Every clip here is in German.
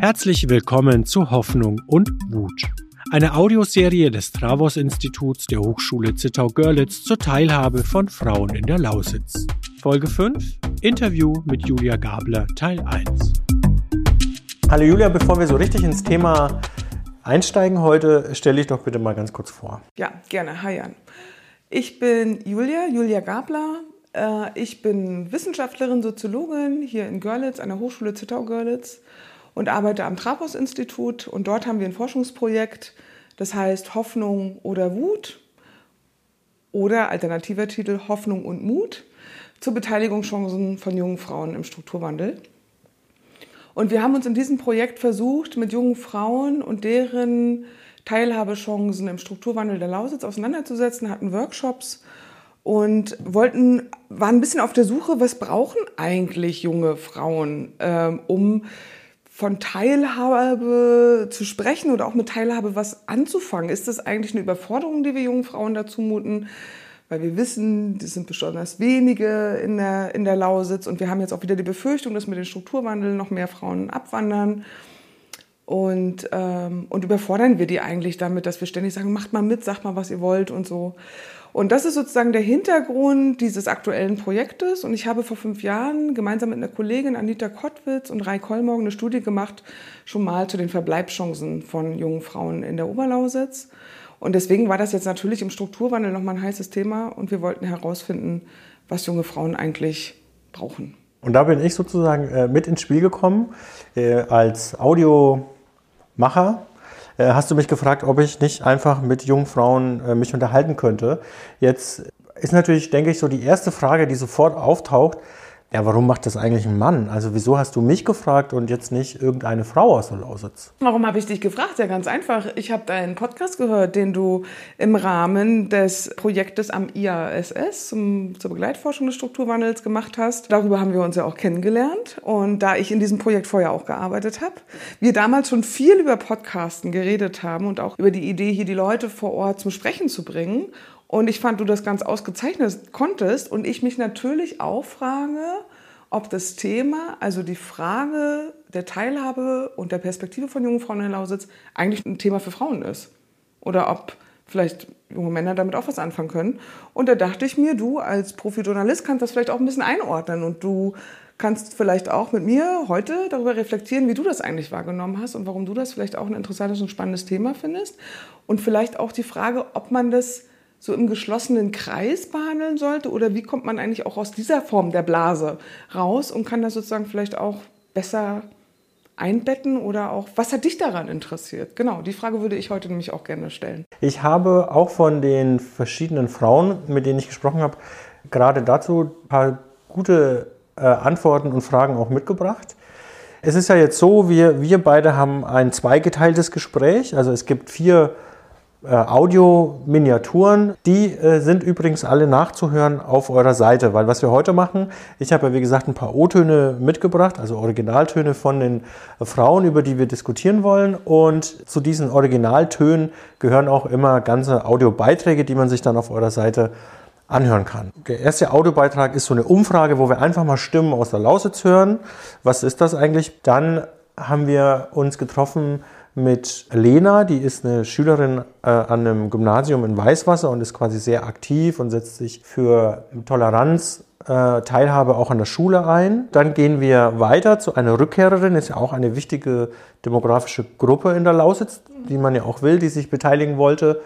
Herzlich willkommen zu Hoffnung und Wut. Eine Audioserie des Travos Instituts der Hochschule Zittau-Görlitz zur Teilhabe von Frauen in der Lausitz. Folge 5 Interview mit Julia Gabler Teil 1. Hallo Julia, bevor wir so richtig ins Thema einsteigen heute, stelle ich doch bitte mal ganz kurz vor. Ja, gerne. Hi Jan. Ich bin Julia, Julia Gabler. Äh, ich bin Wissenschaftlerin, Soziologin hier in Görlitz, an der Hochschule Zittau-Görlitz und arbeite am Trapos-Institut. Und dort haben wir ein Forschungsprojekt, das heißt Hoffnung oder Wut oder alternativer Titel Hoffnung und Mut zur Beteiligungschancen von jungen Frauen im Strukturwandel. Und wir haben uns in diesem Projekt versucht, mit jungen Frauen und deren Teilhabechancen im Strukturwandel der Lausitz auseinanderzusetzen, hatten Workshops und wollten, waren ein bisschen auf der Suche, was brauchen eigentlich junge Frauen, ähm, um von Teilhabe zu sprechen oder auch mit Teilhabe was anzufangen. Ist das eigentlich eine Überforderung, die wir jungen Frauen dazu muten? Weil wir wissen, das sind besonders wenige in der, in der Lausitz und wir haben jetzt auch wieder die Befürchtung, dass mit dem Strukturwandel noch mehr Frauen abwandern. Und, ähm, und überfordern wir die eigentlich damit, dass wir ständig sagen, macht mal mit, sagt mal, was ihr wollt und so. Und das ist sozusagen der Hintergrund dieses aktuellen Projektes. Und ich habe vor fünf Jahren gemeinsam mit einer Kollegin Anita Kottwitz und Rai Kollmorgen eine Studie gemacht, schon mal zu den Verbleibschancen von jungen Frauen in der Oberlausitz. Und deswegen war das jetzt natürlich im Strukturwandel nochmal ein heißes Thema und wir wollten herausfinden, was junge Frauen eigentlich brauchen. Und da bin ich sozusagen äh, mit ins Spiel gekommen äh, als Audiomacher äh, hast du mich gefragt, ob ich nicht einfach mit jungen Frauen äh, mich unterhalten könnte. Jetzt ist natürlich, denke ich, so die erste Frage, die sofort auftaucht, ja, warum macht das eigentlich ein Mann? Also wieso hast du mich gefragt und jetzt nicht irgendeine Frau aus der Lausitz? Warum habe ich dich gefragt? Ja, ganz einfach. Ich habe deinen Podcast gehört, den du im Rahmen des Projektes am IASS zum, zur Begleitforschung des Strukturwandels gemacht hast. Darüber haben wir uns ja auch kennengelernt. Und da ich in diesem Projekt vorher auch gearbeitet habe, wir damals schon viel über Podcasten geredet haben und auch über die Idee, hier die Leute vor Ort zum Sprechen zu bringen und ich fand, du das ganz ausgezeichnet konntest. Und ich mich natürlich auch frage, ob das Thema, also die Frage der Teilhabe und der Perspektive von jungen Frauen in Lausitz, eigentlich ein Thema für Frauen ist. Oder ob vielleicht junge Männer damit auch was anfangen können. Und da dachte ich mir, du als Profi-Journalist kannst das vielleicht auch ein bisschen einordnen und du kannst vielleicht auch mit mir heute darüber reflektieren, wie du das eigentlich wahrgenommen hast und warum du das vielleicht auch ein interessantes und spannendes Thema findest. Und vielleicht auch die Frage, ob man das so im geschlossenen Kreis behandeln sollte? Oder wie kommt man eigentlich auch aus dieser Form der Blase raus und kann das sozusagen vielleicht auch besser einbetten oder auch, was hat dich daran interessiert? Genau, die Frage würde ich heute nämlich auch gerne stellen. Ich habe auch von den verschiedenen Frauen, mit denen ich gesprochen habe, gerade dazu ein paar gute äh, Antworten und Fragen auch mitgebracht. Es ist ja jetzt so, wir, wir beide haben ein zweigeteiltes Gespräch. Also es gibt vier Audio-Miniaturen. Die äh, sind übrigens alle nachzuhören auf eurer Seite, weil was wir heute machen, ich habe ja wie gesagt ein paar O-Töne mitgebracht, also Originaltöne von den Frauen, über die wir diskutieren wollen. Und zu diesen Originaltönen gehören auch immer ganze Audiobeiträge, die man sich dann auf eurer Seite anhören kann. Der erste Audiobeitrag ist so eine Umfrage, wo wir einfach mal Stimmen aus der Lausitz hören. Was ist das eigentlich? Dann haben wir uns getroffen mit Lena, die ist eine Schülerin äh, an einem Gymnasium in Weißwasser und ist quasi sehr aktiv und setzt sich für Toleranz, äh, Teilhabe auch an der Schule ein. Dann gehen wir weiter zu einer Rückkehrerin, ist ja auch eine wichtige demografische Gruppe in der Lausitz, die man ja auch will, die sich beteiligen wollte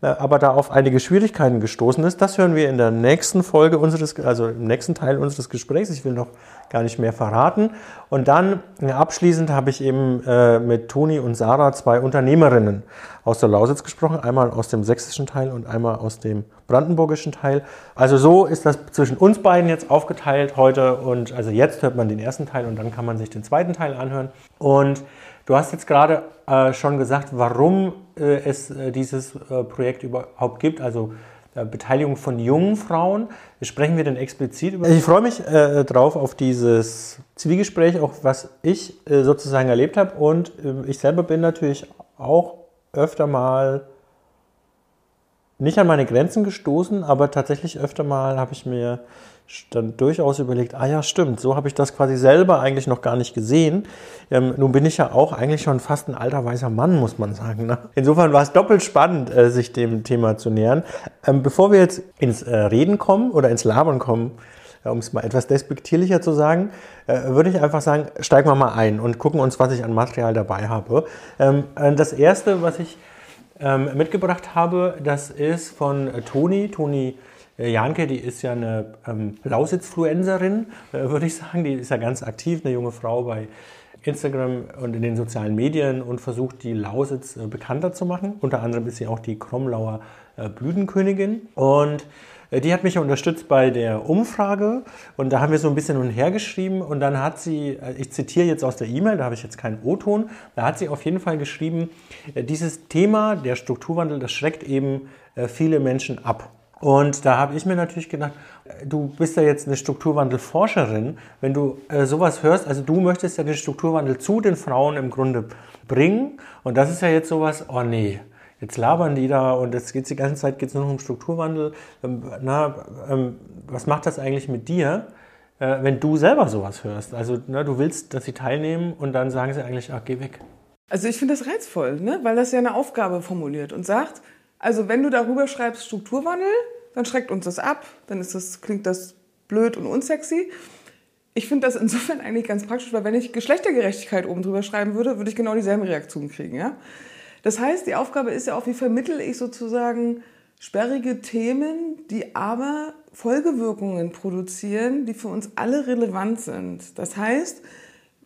aber da auf einige Schwierigkeiten gestoßen ist. Das hören wir in der nächsten Folge unseres, also im nächsten Teil unseres Gesprächs. Ich will noch gar nicht mehr verraten. Und dann abschließend habe ich eben äh, mit Toni und Sarah zwei Unternehmerinnen aus der Lausitz gesprochen, einmal aus dem sächsischen Teil und einmal aus dem brandenburgischen Teil. Also so ist das zwischen uns beiden jetzt aufgeteilt heute und also jetzt hört man den ersten Teil und dann kann man sich den zweiten Teil anhören. Und Du hast jetzt gerade äh, schon gesagt, warum äh, es äh, dieses äh, Projekt überhaupt gibt, also äh, Beteiligung von jungen Frauen. Sprechen wir denn explizit über? Ich freue mich äh, drauf auf dieses Zwiegespräch, auch was ich sozusagen erlebt habe. Und ich selber bin natürlich auch öfter mal nicht an meine Grenzen gestoßen, aber tatsächlich öfter mal habe ich mir dann durchaus überlegt, ah ja, stimmt, so habe ich das quasi selber eigentlich noch gar nicht gesehen. Ähm, nun bin ich ja auch eigentlich schon fast ein alter weißer Mann, muss man sagen. Ne? Insofern war es doppelt spannend, äh, sich dem Thema zu nähern. Ähm, bevor wir jetzt ins äh, Reden kommen oder ins Labern kommen, äh, um es mal etwas despektierlicher zu sagen, äh, würde ich einfach sagen, steigen wir mal ein und gucken uns, was ich an Material dabei habe. Ähm, äh, das erste, was ich ähm, mitgebracht habe, das ist von Toni, Toni Janke, die ist ja eine ähm, Lausitzfluencerin, äh, würde ich sagen. Die ist ja ganz aktiv, eine junge Frau bei Instagram und in den sozialen Medien und versucht, die Lausitz äh, bekannter zu machen. Unter anderem ist sie auch die Kromlauer äh, Blütenkönigin. Und äh, die hat mich unterstützt bei der Umfrage und da haben wir so ein bisschen hin und her geschrieben und dann hat sie, äh, ich zitiere jetzt aus der E-Mail, da habe ich jetzt keinen O-Ton, da hat sie auf jeden Fall geschrieben, dieses Thema, der Strukturwandel, das schreckt eben viele Menschen ab. Und da habe ich mir natürlich gedacht, du bist ja jetzt eine Strukturwandelforscherin, wenn du äh, sowas hörst, also du möchtest ja den Strukturwandel zu den Frauen im Grunde bringen und das ist ja jetzt sowas, oh nee, jetzt labern die da und jetzt geht's die ganze Zeit geht's nur noch um Strukturwandel. Ähm, na, ähm, was macht das eigentlich mit dir, äh, wenn du selber sowas hörst? Also na, du willst, dass sie teilnehmen und dann sagen sie eigentlich, ach, geh weg. Also ich finde das reizvoll, ne? weil das ja eine Aufgabe formuliert und sagt, also wenn du darüber schreibst Strukturwandel, dann schreckt uns das ab, dann ist das, klingt das blöd und unsexy. Ich finde das insofern eigentlich ganz praktisch, weil wenn ich Geschlechtergerechtigkeit oben drüber schreiben würde, würde ich genau dieselben Reaktionen kriegen. Ja? Das heißt, die Aufgabe ist ja auch, wie vermittel ich sozusagen sperrige Themen, die aber Folgewirkungen produzieren, die für uns alle relevant sind. Das heißt,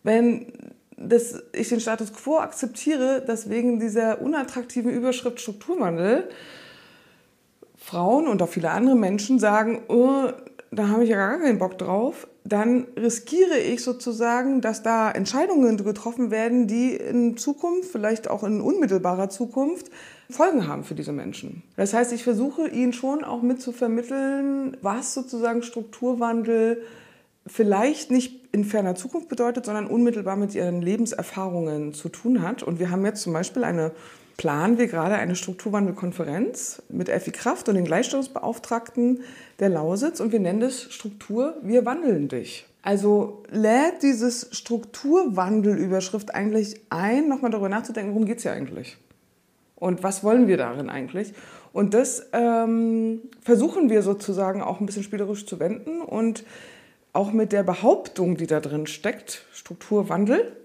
wenn dass ich den Status quo akzeptiere, dass wegen dieser unattraktiven Überschrift Strukturwandel Frauen und auch viele andere Menschen sagen, oh, da habe ich ja gar keinen Bock drauf, dann riskiere ich sozusagen, dass da Entscheidungen getroffen werden, die in Zukunft, vielleicht auch in unmittelbarer Zukunft, Folgen haben für diese Menschen. Das heißt, ich versuche ihnen schon auch mit zu vermitteln, was sozusagen Strukturwandel vielleicht nicht in ferner Zukunft bedeutet, sondern unmittelbar mit ihren Lebenserfahrungen zu tun hat. Und wir haben jetzt zum Beispiel eine, planen wir gerade eine Strukturwandelkonferenz mit Effi Kraft und den Gleichstellungsbeauftragten der Lausitz und wir nennen das Struktur, wir wandeln dich. Also lädt dieses Strukturwandelüberschrift eigentlich ein, nochmal darüber nachzudenken, worum geht es hier eigentlich? Und was wollen wir darin eigentlich? Und das ähm, versuchen wir sozusagen auch ein bisschen spielerisch zu wenden und auch mit der Behauptung, die da drin steckt, Strukturwandel,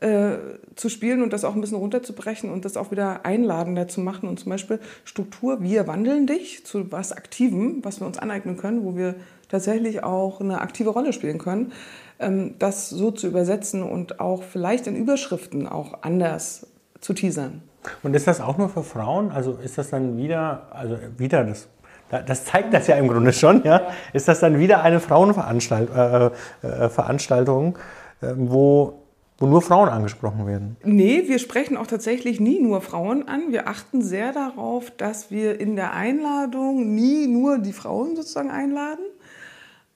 äh, zu spielen und das auch ein bisschen runterzubrechen und das auch wieder einladender zu machen und zum Beispiel Struktur, wir wandeln dich zu was Aktivem, was wir uns aneignen können, wo wir tatsächlich auch eine aktive Rolle spielen können, ähm, das so zu übersetzen und auch vielleicht in Überschriften auch anders zu teasern. Und ist das auch nur für Frauen? Also ist das dann wieder, also wieder das das zeigt das ja im Grunde schon, ja. Ist das dann wieder eine Frauenveranstaltung, äh, äh, Veranstaltung, äh, wo, wo nur Frauen angesprochen werden? Nee, wir sprechen auch tatsächlich nie nur Frauen an. Wir achten sehr darauf, dass wir in der Einladung nie nur die Frauen sozusagen einladen.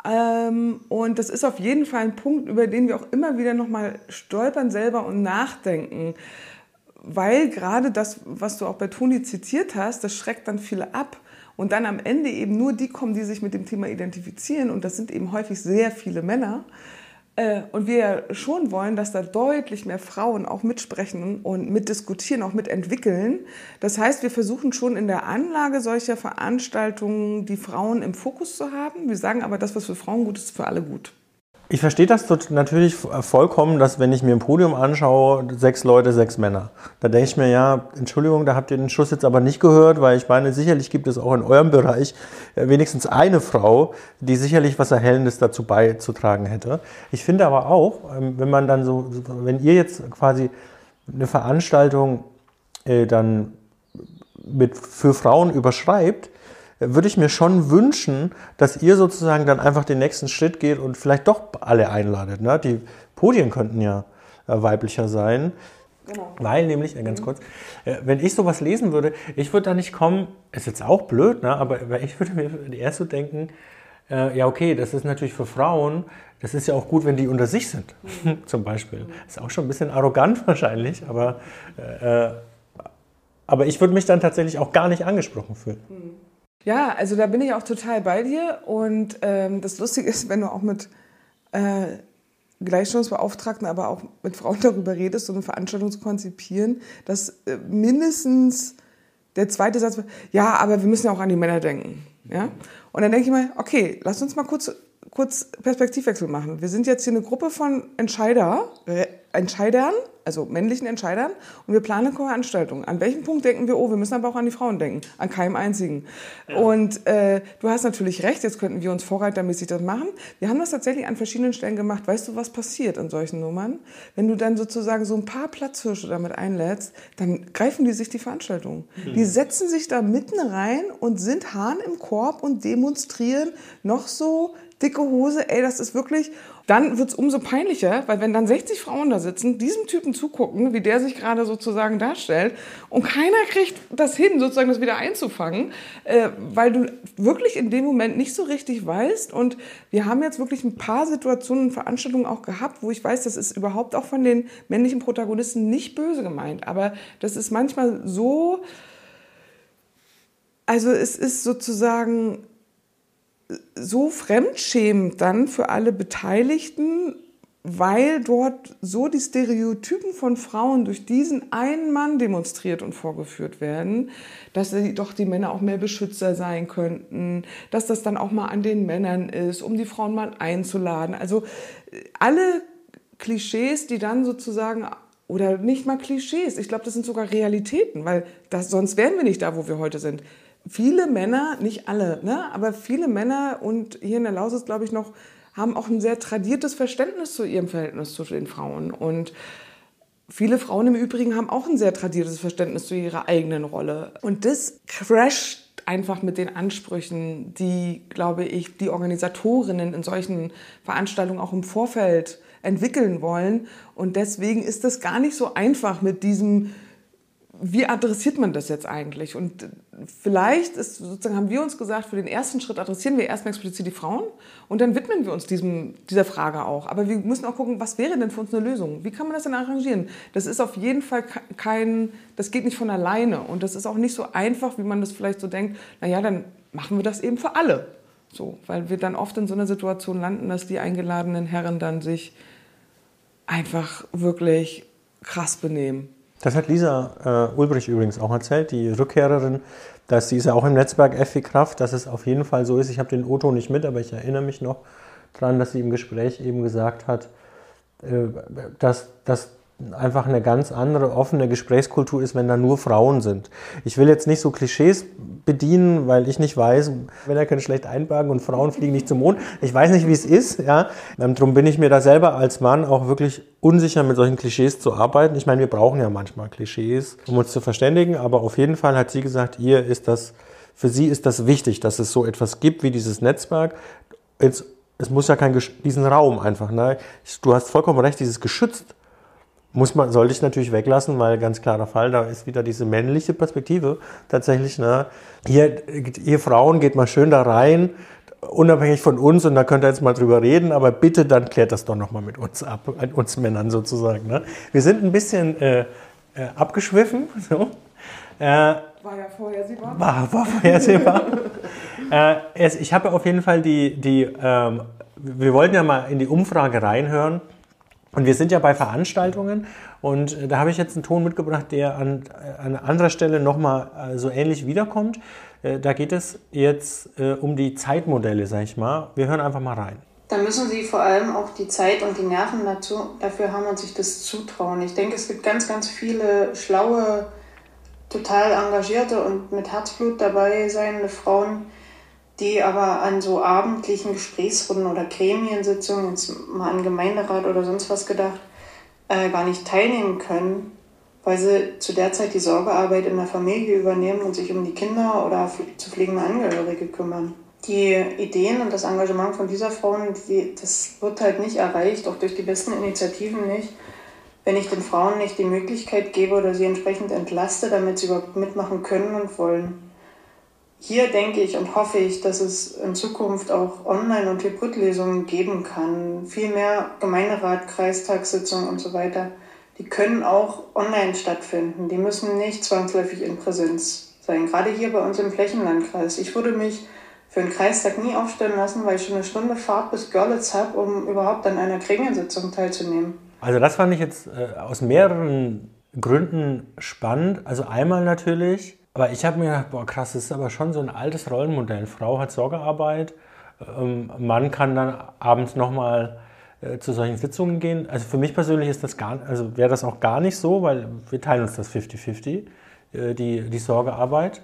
Ähm, und das ist auf jeden Fall ein Punkt, über den wir auch immer wieder nochmal stolpern selber und nachdenken. Weil gerade das, was du auch bei Toni zitiert hast, das schreckt dann viele ab und dann am Ende eben nur die kommen, die sich mit dem Thema identifizieren und das sind eben häufig sehr viele Männer. Äh, und wir schon wollen, dass da deutlich mehr Frauen auch mitsprechen und mitdiskutieren, auch mitentwickeln. Das heißt, wir versuchen schon in der Anlage solcher Veranstaltungen die Frauen im Fokus zu haben. Wir sagen aber, das, was für Frauen gut ist, ist für alle gut. Ich verstehe das natürlich vollkommen, dass wenn ich mir ein Podium anschaue, sechs Leute, sechs Männer. Da denke ich mir, ja, Entschuldigung, da habt ihr den Schuss jetzt aber nicht gehört, weil ich meine, sicherlich gibt es auch in eurem Bereich äh, wenigstens eine Frau, die sicherlich was Erhellendes dazu beizutragen hätte. Ich finde aber auch, ähm, wenn man dann so, wenn ihr jetzt quasi eine Veranstaltung äh, dann mit, für Frauen überschreibt, würde ich mir schon wünschen, dass ihr sozusagen dann einfach den nächsten Schritt geht und vielleicht doch alle einladet. Ne? Die Podien könnten ja äh, weiblicher sein. Genau. Weil nämlich, äh, ganz mhm. kurz, äh, wenn ich sowas lesen würde, ich würde da nicht kommen, ist jetzt auch blöd, ne? aber ich würde mir erst so denken, äh, ja okay, das ist natürlich für Frauen, das ist ja auch gut, wenn die unter sich sind, mhm. zum Beispiel. Ist auch schon ein bisschen arrogant wahrscheinlich, aber äh, Aber ich würde mich dann tatsächlich auch gar nicht angesprochen fühlen. Ja, also da bin ich auch total bei dir. Und ähm, das Lustige ist, wenn du auch mit äh, Gleichstellungsbeauftragten, aber auch mit Frauen darüber redest, so eine Veranstaltung zu konzipieren, dass äh, mindestens der zweite Satz ja, aber wir müssen ja auch an die Männer denken. Ja? Und dann denke ich mal, okay, lass uns mal kurz, kurz Perspektivwechsel machen. Wir sind jetzt hier eine Gruppe von Entscheider, äh, Entscheidern, also männlichen Entscheidern, und wir planen eine Veranstaltung. An welchem Punkt denken wir, oh, wir müssen aber auch an die Frauen denken? An keinem einzigen. Ja. Und äh, du hast natürlich recht, jetzt könnten wir uns vorreitermäßig das machen. Wir haben das tatsächlich an verschiedenen Stellen gemacht. Weißt du, was passiert an solchen Nummern? Wenn du dann sozusagen so ein paar Platzhirsche damit einlädst, dann greifen die sich die Veranstaltung. Mhm. Die setzen sich da mitten rein und sind Hahn im Korb und demonstrieren noch so dicke Hose, ey, das ist wirklich, dann wird's umso peinlicher, weil wenn dann 60 Frauen da sitzen, diesem Typen zugucken, wie der sich gerade sozusagen darstellt und keiner kriegt das hin, sozusagen das wieder einzufangen, äh, weil du wirklich in dem Moment nicht so richtig weißt. Und wir haben jetzt wirklich ein paar Situationen und Veranstaltungen auch gehabt, wo ich weiß, das ist überhaupt auch von den männlichen Protagonisten nicht böse gemeint, aber das ist manchmal so, also es ist sozusagen so fremdschämend dann für alle Beteiligten, weil dort so die Stereotypen von Frauen durch diesen einen Mann demonstriert und vorgeführt werden, dass doch die Männer auch mehr Beschützer sein könnten, dass das dann auch mal an den Männern ist, um die Frauen mal einzuladen. Also äh, alle Klischees, die dann sozusagen oder nicht mal Klischees, ich glaube, das sind sogar Realitäten, weil das, sonst wären wir nicht da, wo wir heute sind viele Männer, nicht alle, ne, aber viele Männer und hier in der Lausitz, glaube ich, noch, haben auch ein sehr tradiertes Verständnis zu ihrem Verhältnis zu den Frauen. Und viele Frauen im Übrigen haben auch ein sehr tradiertes Verständnis zu ihrer eigenen Rolle. Und das crasht einfach mit den Ansprüchen, die, glaube ich, die Organisatorinnen in solchen Veranstaltungen auch im Vorfeld entwickeln wollen. Und deswegen ist das gar nicht so einfach mit diesem wie adressiert man das jetzt eigentlich? Und vielleicht ist sozusagen haben wir uns gesagt, für den ersten Schritt adressieren wir erstmal explizit die Frauen und dann widmen wir uns diesem, dieser Frage auch. Aber wir müssen auch gucken, was wäre denn für uns eine Lösung? Wie kann man das denn arrangieren? Das ist auf jeden Fall kein, das geht nicht von alleine und das ist auch nicht so einfach, wie man das vielleicht so denkt. Naja, dann machen wir das eben für alle. So, weil wir dann oft in so einer Situation landen, dass die eingeladenen Herren dann sich einfach wirklich krass benehmen. Das hat Lisa äh, Ulbrich übrigens auch erzählt, die Rückkehrerin, dass sie ist ja auch im Netzwerk FW Kraft, dass es auf jeden Fall so ist. Ich habe den Otto nicht mit, aber ich erinnere mich noch daran, dass sie im Gespräch eben gesagt hat, äh, dass, dass einfach eine ganz andere offene Gesprächskultur ist, wenn da nur Frauen sind. Ich will jetzt nicht so Klischees bedienen, weil ich nicht weiß, Männer können schlecht einbergen und Frauen fliegen nicht zum Mond. Ich weiß nicht, wie es ist. Ja. Ähm, darum bin ich mir da selber als Mann auch wirklich unsicher, mit solchen Klischees zu arbeiten. Ich meine, wir brauchen ja manchmal Klischees, um uns zu verständigen, aber auf jeden Fall hat sie gesagt, ihr ist das, für sie ist das wichtig, dass es so etwas gibt wie dieses Netzwerk. Jetzt, es muss ja kein, diesen Raum einfach, ne? Du hast vollkommen recht, dieses geschützt muss man, sollte ich natürlich weglassen, weil ganz klarer Fall, da ist wieder diese männliche Perspektive tatsächlich. Ne? Ihr, ihr Frauen geht mal schön da rein, unabhängig von uns, und da könnt ihr jetzt mal drüber reden, aber bitte dann klärt das doch nochmal mit uns ab, mit uns Männern sozusagen. Ne? Wir sind ein bisschen äh, äh, abgeschwiffen. So. Äh, war ja vorhersehbar. War, war vorhersehbar. äh, ich habe auf jeden Fall die, die ähm, wir wollten ja mal in die Umfrage reinhören und wir sind ja bei Veranstaltungen und äh, da habe ich jetzt einen Ton mitgebracht, der an, äh, an anderer Stelle nochmal äh, so ähnlich wiederkommt. Da geht es jetzt um die Zeitmodelle, sag ich mal. Wir hören einfach mal rein. Da müssen Sie vor allem auch die Zeit und die Nerven dazu, dafür haben und sich das zutrauen. Ich denke, es gibt ganz, ganz viele schlaue, total engagierte und mit Herzblut dabei seiende Frauen, die aber an so abendlichen Gesprächsrunden oder Gremiensitzungen, jetzt mal an Gemeinderat oder sonst was gedacht, äh, gar nicht teilnehmen können, weil sie zu der Zeit die Sorgearbeit in der Familie übernehmen und sich um die Kinder oder zu pflegende Angehörige kümmern. Die Ideen und das Engagement von dieser Frauen, die, das wird halt nicht erreicht, auch durch die besten Initiativen nicht, wenn ich den Frauen nicht die Möglichkeit gebe oder sie entsprechend entlaste, damit sie überhaupt mitmachen können und wollen hier denke ich und hoffe ich, dass es in Zukunft auch Online- und Hybridlesungen geben kann. Viel mehr Gemeinderat, Kreistagssitzungen und so weiter, die können auch online stattfinden. Die müssen nicht zwangsläufig in Präsenz sein. Gerade hier bei uns im Flächenlandkreis. Ich würde mich für einen Kreistag nie aufstellen lassen, weil ich schon eine Stunde Fahrt bis Görlitz habe, um überhaupt an einer Gremiensitzung teilzunehmen. Also das fand ich jetzt äh, aus mehreren Gründen spannend. Also einmal natürlich, aber ich habe mir gedacht, boah krass, das ist aber schon so ein altes Rollenmodell. Frau hat Sorgearbeit, ähm, Mann kann dann abends nochmal äh, zu solchen Sitzungen gehen. Also für mich persönlich ist das gar, also wäre das auch gar nicht so, weil wir teilen uns das 50-50, äh, die, die Sorgearbeit.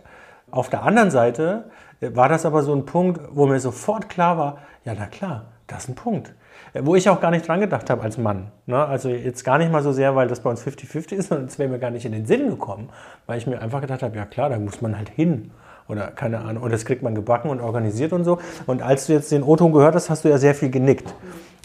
Auf der anderen Seite äh, war das aber so ein Punkt, wo mir sofort klar war, ja na klar, das ist ein Punkt. Äh, wo ich auch gar nicht dran gedacht habe als Mann. Ne? Also jetzt gar nicht mal so sehr, weil das bei uns 50-50 ist, sondern es wäre mir gar nicht in den Sinn gekommen, weil ich mir einfach gedacht habe, ja klar, da muss man halt hin oder keine Ahnung, und das kriegt man gebacken und organisiert und so. Und als du jetzt den O-Ton gehört hast, hast du ja sehr viel genickt.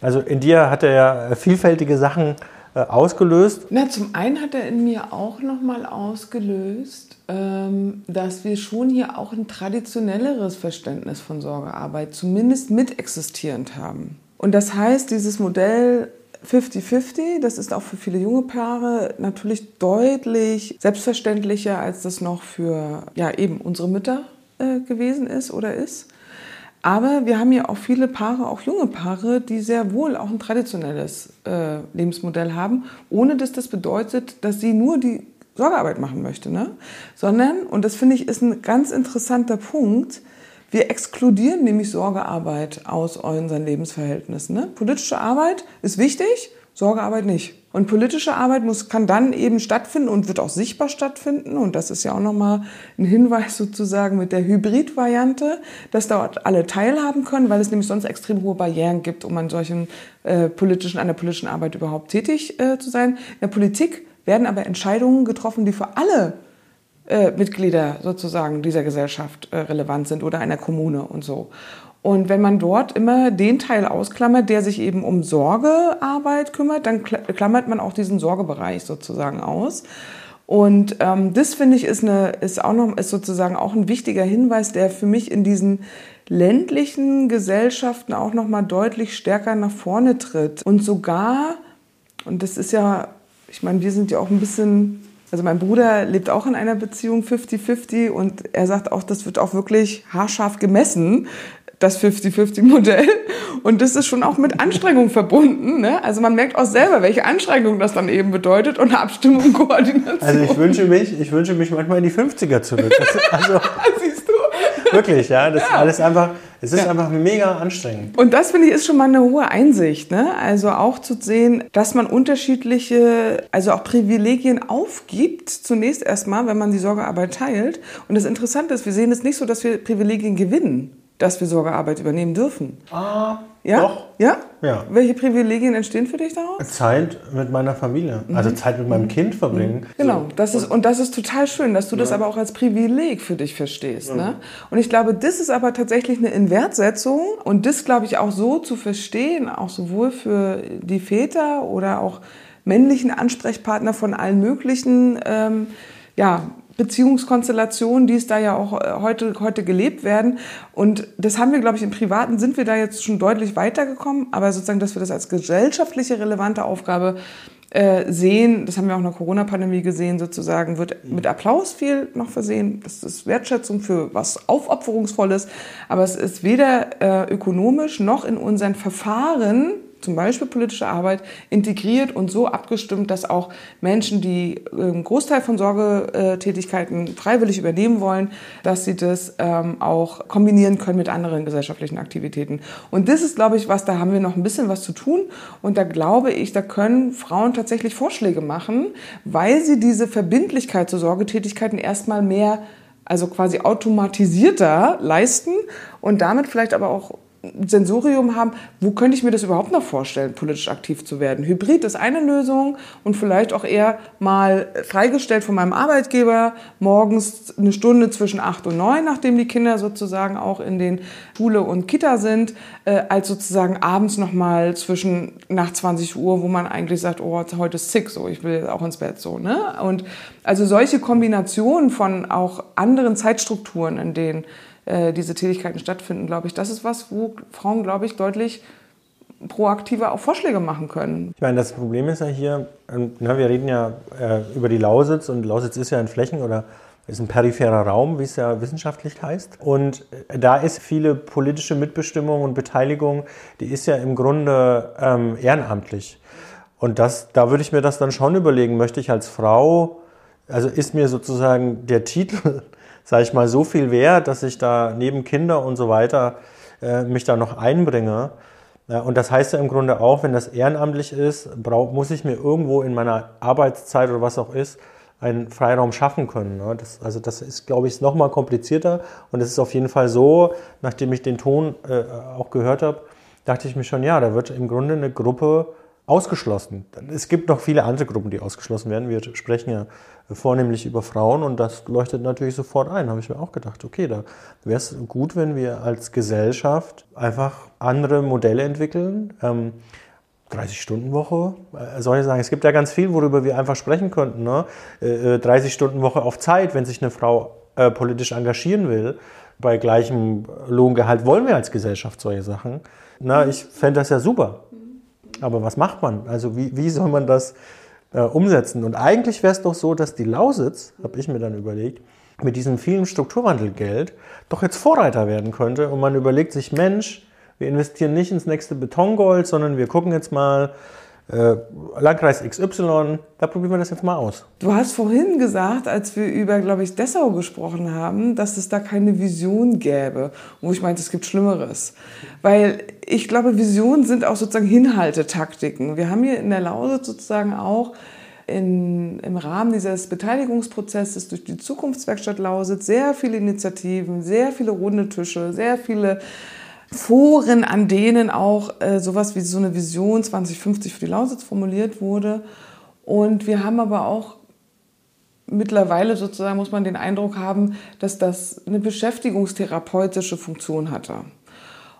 Also in dir hat er ja vielfältige Sachen äh, ausgelöst. Na, zum einen hat er in mir auch nochmal ausgelöst, ähm, dass wir schon hier auch ein traditionelleres Verständnis von Sorgearbeit zumindest mitexistierend haben. Und das heißt, dieses Modell 50-50, das ist auch für viele junge Paare natürlich deutlich selbstverständlicher, als das noch für ja, eben unsere Mütter äh, gewesen ist oder ist. Aber wir haben ja auch viele Paare, auch junge Paare, die sehr wohl auch ein traditionelles äh, Lebensmodell haben, ohne dass das bedeutet, dass sie nur die Sorgearbeit machen möchte. Ne? Sondern, und das finde ich ist ein ganz interessanter Punkt, wir exkludieren nämlich Sorgearbeit aus unseren Lebensverhältnissen. Ne? Politische Arbeit ist wichtig, Sorgearbeit nicht. Und politische Arbeit muss, kann dann eben stattfinden und wird auch sichtbar stattfinden. Und das ist ja auch nochmal ein Hinweis sozusagen mit der Hybrid-Variante, dass dort alle teilhaben können, weil es nämlich sonst extrem hohe Barrieren gibt, um an solchen äh, politischen, an der politischen Arbeit überhaupt tätig äh, zu sein. In der Politik werden aber Entscheidungen getroffen, die für alle äh, Mitglieder sozusagen dieser Gesellschaft äh, relevant sind oder einer Kommune und so. Und wenn man dort immer den Teil ausklammert, der sich eben um Sorgearbeit kümmert, dann klammert man auch diesen Sorgebereich sozusagen aus. Und ähm, das finde ich ist, eine, ist auch noch ist sozusagen auch ein wichtiger Hinweis, der für mich in diesen ländlichen Gesellschaften auch noch mal deutlich stärker nach vorne tritt und sogar und das ist ja, ich meine, wir sind ja auch ein bisschen also mein Bruder lebt auch in einer Beziehung 50-50 und er sagt auch, das wird auch wirklich haarscharf gemessen, das 50-50-Modell. Und das ist schon auch mit Anstrengung verbunden. Ne? Also man merkt auch selber, welche Anstrengung das dann eben bedeutet und Abstimmung, Koordination. Also ich wünsche mich, ich wünsche mich manchmal in die 50er zurück. also, Siehst du? Wirklich, ja. Das ja. ist alles einfach, es ist ja. einfach mega anstrengend. Und das finde ich ist schon mal eine hohe Einsicht. Ne? Also auch zu sehen, dass man unterschiedliche, also auch Privilegien aufgibt, zunächst erstmal, wenn man die Sorgearbeit teilt. Und das Interessante ist, wir sehen es nicht so, dass wir Privilegien gewinnen dass wir Sorgearbeit übernehmen dürfen. Ah, ja? Doch. Ja? Ja. Welche Privilegien entstehen für dich daraus? Zeit mit meiner Familie, mhm. also Zeit mit meinem mhm. Kind verbringen. Mhm. Genau, das ist, und das ist total schön, dass du ja. das aber auch als Privileg für dich verstehst. Ja. Ne? Und ich glaube, das ist aber tatsächlich eine Inwertsetzung und das, glaube ich, auch so zu verstehen, auch sowohl für die Väter oder auch männlichen Ansprechpartner von allen möglichen ähm, ja, Beziehungskonstellationen, die es da ja auch äh, heute, heute gelebt werden. Und das haben wir, glaube ich, im Privaten sind wir da jetzt schon deutlich weitergekommen. Aber sozusagen, dass wir das als gesellschaftliche relevante Aufgabe äh, sehen, das haben wir auch in der Corona-Pandemie gesehen, sozusagen, wird mit Applaus viel noch versehen. Das ist Wertschätzung für was Aufopferungsvolles. Aber es ist weder äh, ökonomisch noch in unseren Verfahren zum Beispiel politische Arbeit integriert und so abgestimmt, dass auch Menschen, die einen ähm, Großteil von Sorgetätigkeiten freiwillig übernehmen wollen, dass sie das ähm, auch kombinieren können mit anderen gesellschaftlichen Aktivitäten. Und das ist, glaube ich, was, da haben wir noch ein bisschen was zu tun. Und da glaube ich, da können Frauen tatsächlich Vorschläge machen, weil sie diese Verbindlichkeit zu Sorgetätigkeiten erstmal mehr also quasi automatisierter leisten und damit vielleicht aber auch Sensorium haben, wo könnte ich mir das überhaupt noch vorstellen, politisch aktiv zu werden? Hybrid ist eine Lösung und vielleicht auch eher mal freigestellt von meinem Arbeitgeber, morgens eine Stunde zwischen acht und neun, nachdem die Kinder sozusagen auch in den Schule und Kita sind, äh, als sozusagen abends nochmal zwischen nach 20 Uhr, wo man eigentlich sagt, oh, heute ist sick, so, ich will auch ins Bett, so, ne? Und also solche Kombinationen von auch anderen Zeitstrukturen, in denen äh, diese Tätigkeiten stattfinden, glaube ich, das ist was, wo Frauen, glaube ich, deutlich proaktiver auch Vorschläge machen können. Ich meine, das Problem ist ja hier, ähm, na, wir reden ja äh, über die Lausitz und Lausitz ist ja ein Flächen- oder ist ein peripherer Raum, wie es ja wissenschaftlich heißt. Und äh, da ist viele politische Mitbestimmung und Beteiligung, die ist ja im Grunde ähm, ehrenamtlich. Und das, da würde ich mir das dann schon überlegen, möchte ich als Frau, also ist mir sozusagen der Titel, sage ich mal, so viel wert, dass ich da neben Kinder und so weiter äh, mich da noch einbringe. Ja, und das heißt ja im Grunde auch, wenn das ehrenamtlich ist, brauch, muss ich mir irgendwo in meiner Arbeitszeit oder was auch ist, einen Freiraum schaffen können. Ne? Das, also das ist, glaube ich, noch mal komplizierter. Und es ist auf jeden Fall so, nachdem ich den Ton äh, auch gehört habe, dachte ich mir schon, ja, da wird im Grunde eine Gruppe ausgeschlossen. Es gibt noch viele andere Gruppen, die ausgeschlossen werden. Wir sprechen ja vornehmlich über Frauen und das leuchtet natürlich sofort ein. Habe ich mir auch gedacht, okay, da wäre es gut, wenn wir als Gesellschaft einfach andere Modelle entwickeln. Ähm, 30-Stunden-Woche, äh, soll ich sagen, es gibt ja ganz viel, worüber wir einfach sprechen könnten. Ne? Äh, 30-Stunden-Woche auf Zeit, wenn sich eine Frau äh, politisch engagieren will. Bei gleichem Lohngehalt wollen wir als Gesellschaft solche Sachen. Na, ich fände das ja super. Aber was macht man? Also wie, wie soll man das äh, umsetzen? Und eigentlich wäre es doch so, dass die Lausitz, habe ich mir dann überlegt, mit diesem vielen Strukturwandelgeld doch jetzt Vorreiter werden könnte. Und man überlegt sich, Mensch, wir investieren nicht ins nächste Betongold, sondern wir gucken jetzt mal, äh, Landkreis XY, da probieren wir das jetzt mal aus. Du hast vorhin gesagt, als wir über, glaube ich, Dessau gesprochen haben, dass es da keine Vision gäbe. Wo ich meinte, es gibt Schlimmeres. Weil ich glaube, Visionen sind auch sozusagen Hinhaltetaktiken. Wir haben hier in der Lausitz sozusagen auch in, im Rahmen dieses Beteiligungsprozesses durch die Zukunftswerkstatt Lausitz sehr viele Initiativen, sehr viele runde Tische, sehr viele Foren, an denen auch äh, sowas wie so eine Vision 2050 für die Lausitz formuliert wurde. Und wir haben aber auch mittlerweile sozusagen, muss man den Eindruck haben, dass das eine beschäftigungstherapeutische Funktion hatte.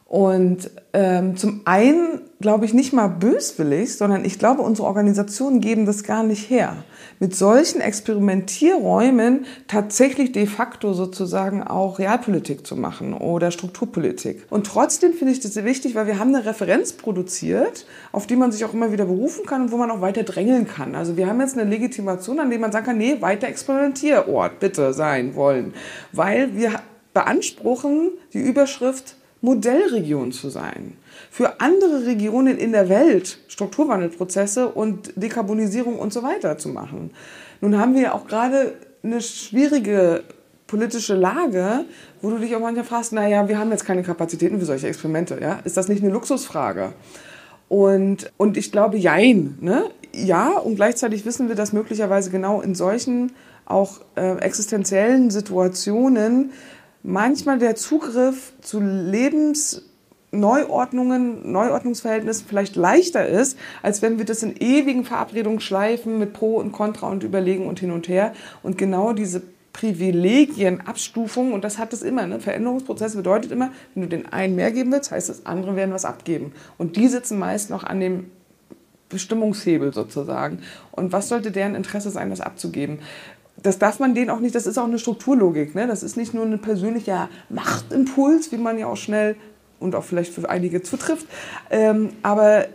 Und ähm, zum einen glaube ich nicht mal böswillig, sondern ich glaube, unsere Organisationen geben das gar nicht her. Mit solchen Experimentierräumen tatsächlich de facto sozusagen auch Realpolitik zu machen oder Strukturpolitik. Und trotzdem finde ich das wichtig, weil wir haben eine Referenz produziert, auf die man sich auch immer wieder berufen kann und wo man auch weiter drängeln kann. Also wir haben jetzt eine Legitimation, an der man sagen kann, nee, weiter Experimentierort bitte sein wollen. Weil wir beanspruchen die Überschrift Modellregion zu sein. Für andere Regionen in der Welt Strukturwandelprozesse und Dekarbonisierung und so weiter zu machen. Nun haben wir auch gerade eine schwierige politische Lage, wo du dich auch manchmal fragst, naja, wir haben jetzt keine Kapazitäten für solche Experimente. Ja? Ist das nicht eine Luxusfrage? Und, und ich glaube, jein. Ne? Ja, und gleichzeitig wissen wir, dass möglicherweise genau in solchen auch äh, existenziellen Situationen manchmal der Zugriff zu Lebensneuordnungen, Neuordnungsverhältnissen vielleicht leichter ist, als wenn wir das in ewigen Verabredungen schleifen mit Pro und Contra und Überlegen und hin und her. Und genau diese Privilegienabstufung, und das hat es immer, ne? Veränderungsprozess bedeutet immer, wenn du den einen mehr geben willst, heißt es, andere werden was abgeben. Und die sitzen meist noch an dem Bestimmungshebel sozusagen. Und was sollte deren Interesse sein, das abzugeben? Das darf man denen auch nicht, das ist auch eine Strukturlogik. Ne? Das ist nicht nur ein persönlicher Machtimpuls, wie man ja auch schnell und auch vielleicht für einige zutrifft. Ähm, aber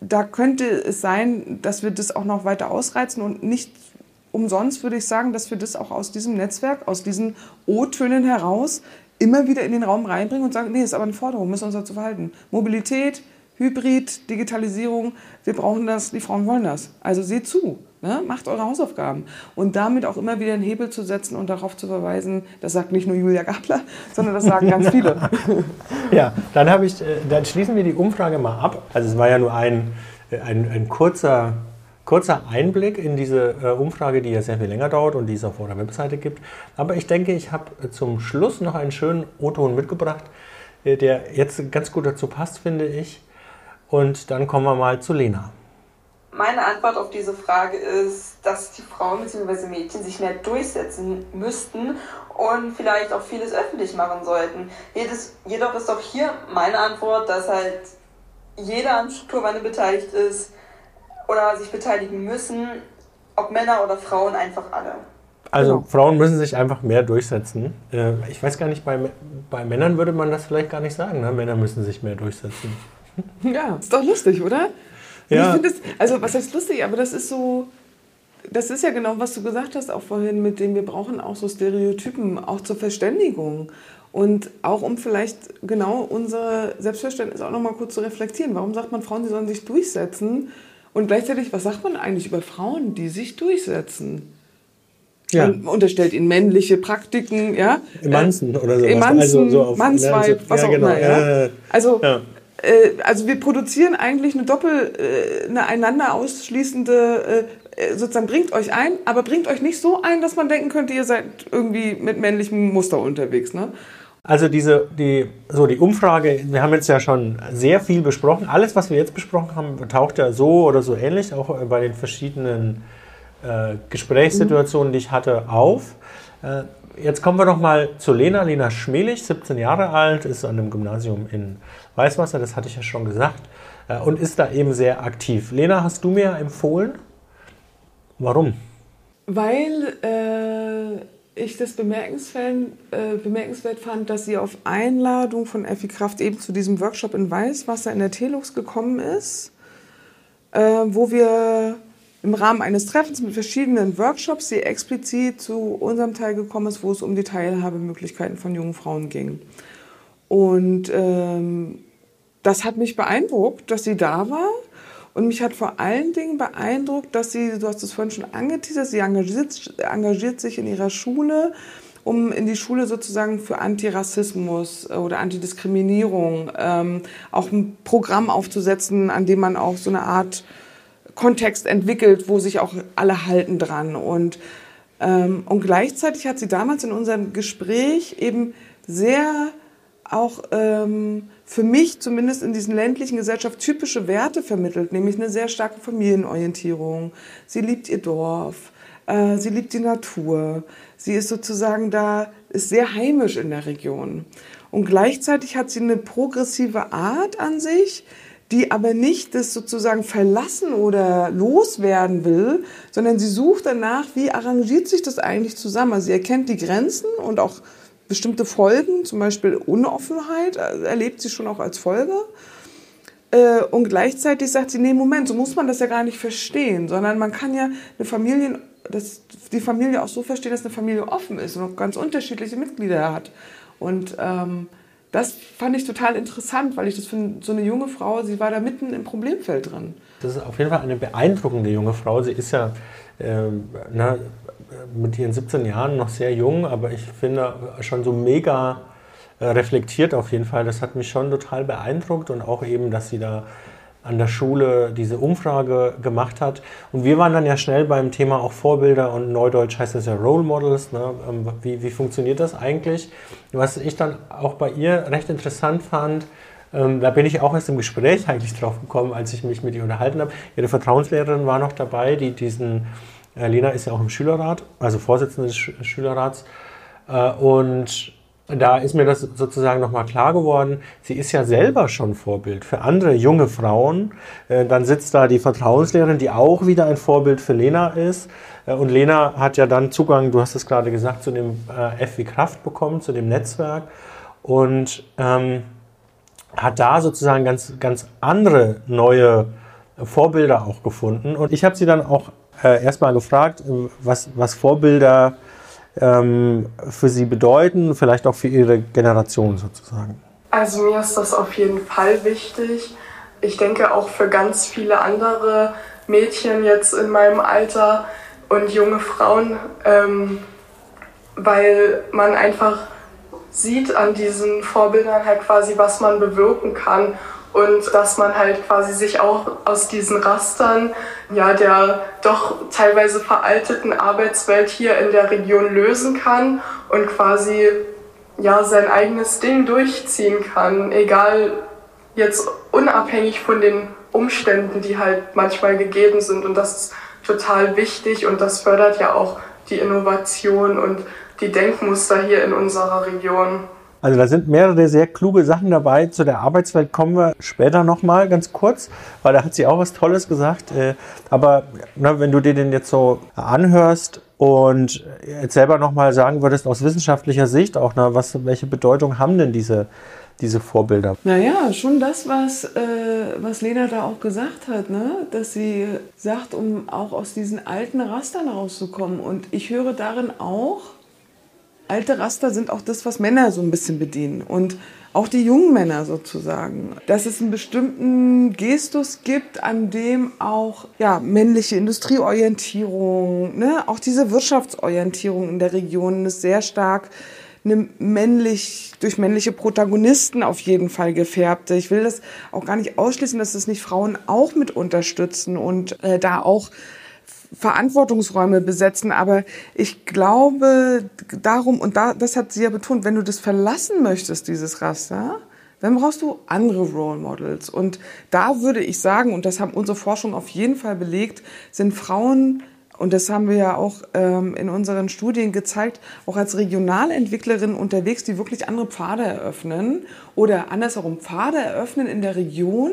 da könnte es sein, dass wir das auch noch weiter ausreizen und nicht umsonst würde ich sagen, dass wir das auch aus diesem Netzwerk, aus diesen O-Tönen heraus immer wieder in den Raum reinbringen und sagen, nee, ist aber eine Forderung, müssen wir uns dazu verhalten. Mobilität, Hybrid, Digitalisierung, wir brauchen das, die Frauen wollen das. Also seht zu. Ne? Macht eure Hausaufgaben. Und damit auch immer wieder einen Hebel zu setzen und darauf zu verweisen, das sagt nicht nur Julia Gabler, sondern das sagen ganz viele. ja, dann, ich, äh, dann schließen wir die Umfrage mal ab. Also es war ja nur ein, äh, ein, ein kurzer, kurzer Einblick in diese äh, Umfrage, die ja sehr viel länger dauert und die es auf eurer Webseite gibt. Aber ich denke, ich habe zum Schluss noch einen schönen O-Ton mitgebracht, der jetzt ganz gut dazu passt, finde ich. Und dann kommen wir mal zu Lena. Meine Antwort auf diese Frage ist, dass die Frauen bzw. Mädchen sich mehr durchsetzen müssten und vielleicht auch vieles öffentlich machen sollten. Jedes, jedoch ist auch hier meine Antwort, dass halt jeder am Strukturwandel beteiligt ist oder sich beteiligen müssen, ob Männer oder Frauen, einfach alle. Also genau. Frauen müssen sich einfach mehr durchsetzen. Äh, ich weiß gar nicht, bei, bei Männern würde man das vielleicht gar nicht sagen. Ne? Männer müssen sich mehr durchsetzen. Ja, ist doch lustig, oder? Ja. Ich finde es, also was heißt lustig, aber das ist so, das ist ja genau, was du gesagt hast auch vorhin, mit dem wir brauchen auch so Stereotypen, auch zur Verständigung. Und auch um vielleicht genau unser Selbstverständnis auch nochmal kurz zu reflektieren. Warum sagt man Frauen, die sollen sich durchsetzen? Und gleichzeitig, was sagt man eigentlich über Frauen, die sich durchsetzen? Ja. Man unterstellt ihnen männliche Praktiken, ja? Emanzen oder sowas. Emanzen, Also so auf- Mannsweib, so- was ja, auch genau, immer. Ja. Also, Ja. Äh, also wir produzieren eigentlich eine doppel, äh, eine einander ausschließende, äh, sozusagen bringt euch ein, aber bringt euch nicht so ein, dass man denken könnte, ihr seid irgendwie mit männlichem Muster unterwegs. Ne? Also diese, die, so die Umfrage, wir haben jetzt ja schon sehr viel besprochen. Alles, was wir jetzt besprochen haben, taucht ja so oder so ähnlich auch bei den verschiedenen äh, Gesprächssituationen, die ich hatte, auf. Äh, jetzt kommen wir noch mal zu Lena. Lena Schmelig, 17 Jahre alt, ist an einem Gymnasium in Weißwasser, das hatte ich ja schon gesagt, äh, und ist da eben sehr aktiv. Lena, hast du mir empfohlen? Warum? Weil äh, ich das bemerkenswert, äh, bemerkenswert fand, dass sie auf Einladung von Effi Kraft eben zu diesem Workshop in Weißwasser in der Telux gekommen ist, äh, wo wir im Rahmen eines Treffens mit verschiedenen Workshops sie explizit zu unserem Teil gekommen ist, wo es um die Teilhabemöglichkeiten von jungen Frauen ging. Und ähm, das hat mich beeindruckt, dass sie da war. Und mich hat vor allen Dingen beeindruckt, dass sie, du hast es vorhin schon angeteasert, sie engagiert, engagiert sich in ihrer Schule, um in die Schule sozusagen für Antirassismus oder Antidiskriminierung ähm, auch ein Programm aufzusetzen, an dem man auch so eine Art Kontext entwickelt, wo sich auch alle halten dran. Und, ähm, und gleichzeitig hat sie damals in unserem Gespräch eben sehr auch ähm, für mich zumindest in diesen ländlichen Gesellschaft typische Werte vermittelt, nämlich eine sehr starke Familienorientierung. Sie liebt ihr Dorf, äh, sie liebt die Natur, sie ist sozusagen da, ist sehr heimisch in der Region. Und gleichzeitig hat sie eine progressive Art an sich, die aber nicht das sozusagen verlassen oder loswerden will, sondern sie sucht danach, wie arrangiert sich das eigentlich zusammen. Also sie erkennt die Grenzen und auch bestimmte Folgen, zum Beispiel Unoffenheit, äh, erlebt sie schon auch als Folge. Äh, Und gleichzeitig sagt sie, nee, Moment, so muss man das ja gar nicht verstehen, sondern man kann ja eine Familie, das, die Familie auch so verstehen, dass eine Familie offen ist und auch ganz unterschiedliche Mitglieder hat. Und ähm, das fand ich total interessant, weil ich das für so eine junge Frau, sie war da mitten im Problemfeld drin. Das ist auf jeden Fall eine beeindruckende junge Frau. Sie ist ja ähm, na, mit ihren 17 Jahren noch sehr jung, aber ich finde schon so mega äh, reflektiert auf jeden Fall. Das hat mich schon total beeindruckt und auch eben, dass sie da an der Schule diese Umfrage gemacht hat. Und wir waren dann ja schnell beim Thema auch Vorbilder und Neudeutsch heißt das ja Role Models. Ne? Ähm, Wie, wie funktioniert das eigentlich? Was ich dann auch bei ihr recht interessant fand, ähm, da bin ich auch erst im Gespräch eigentlich drauf gekommen, als ich mich mit ihr unterhalten habe. Ihre Vertrauenslehrerin war noch dabei, die diesen, äh, Lena ist ja auch im Schülerrat, also Vorsitzende des Sch Schülerrats. Äh, und da ist mir das sozusagen nochmal klar geworden. Sie ist ja selber schon Vorbild für andere junge Frauen. Äh, dann sitzt da die Vertrauenslehrerin, die auch wieder ein Vorbild für Lena ist. Äh, und Lena hat ja dann Zugang, du hast es gerade gesagt, zu dem äh, F wie Kraft bekommen, zu dem Netzwerk. Und ähm, hat da sozusagen ganz, ganz andere neue Vorbilder auch gefunden. Und ich habe sie dann auch äh, erstmal gefragt, äh, was, was Vorbilder ähm, für sie bedeuten, vielleicht auch für ihre Generation sozusagen. Also mir ist das auf jeden Fall wichtig. Ich denke auch für ganz viele andere Mädchen jetzt in meinem Alter und junge Frauen, ähm, weil man einfach sieht an diesen Vorbildern halt quasi, was man bewirken kann und dass man halt quasi sich auch aus diesen Rastern ja der doch teilweise veralteten Arbeitswelt hier in der Region lösen kann und quasi ja sein eigenes Ding durchziehen kann, egal jetzt unabhängig von den Umständen, die halt manchmal gegeben sind und das ist total wichtig und das fördert ja auch die Innovation und die Denkmuster hier in unserer Region. Also da sind mehrere sehr kluge Sachen dabei. Zu der Arbeitswelt kommen wir später nochmal ganz kurz, weil da hat sie auch was Tolles gesagt. Äh, Aber na, wenn du dir den jetzt so anhörst und jetzt selber nochmal sagen würdest aus wissenschaftlicher Sicht auch, na, was, welche Bedeutung haben denn diese diese Vorbilder? Naja, schon das, was, äh, was Lena da auch gesagt hat, ne? dass sie sagt, um auch aus diesen alten Rastern rauszukommen. Und ich höre darin auch, alte Raster sind auch das, was Männer so ein bisschen bedienen. Und auch die jungen Männer sozusagen, dass es einen bestimmten Gestus gibt, an dem auch ja, männliche Industrieorientierung, ne, auch diese Wirtschaftsorientierung in der Region ist sehr stark eine männlich, durch männliche Protagonisten auf jeden Fall gefärbte. Ich will das auch gar nicht ausschließen, dass das nicht Frauen auch mit unterstützen und äh, da auch Verantwortungsräume besetzen. Aber ich glaube darum, und da, das hat sie ja betont, wenn du das verlassen möchtest, dieses Raster, dann brauchst du andere Role Models. Und da würde ich sagen, und das haben unsere Forschung auf jeden Fall belegt, sind Frauen und das haben wir ja auch ähm, in unseren Studien gezeigt, auch als Regionalentwicklerin unterwegs, die wirklich andere Pfade eröffnen oder andersherum Pfade eröffnen in der Region,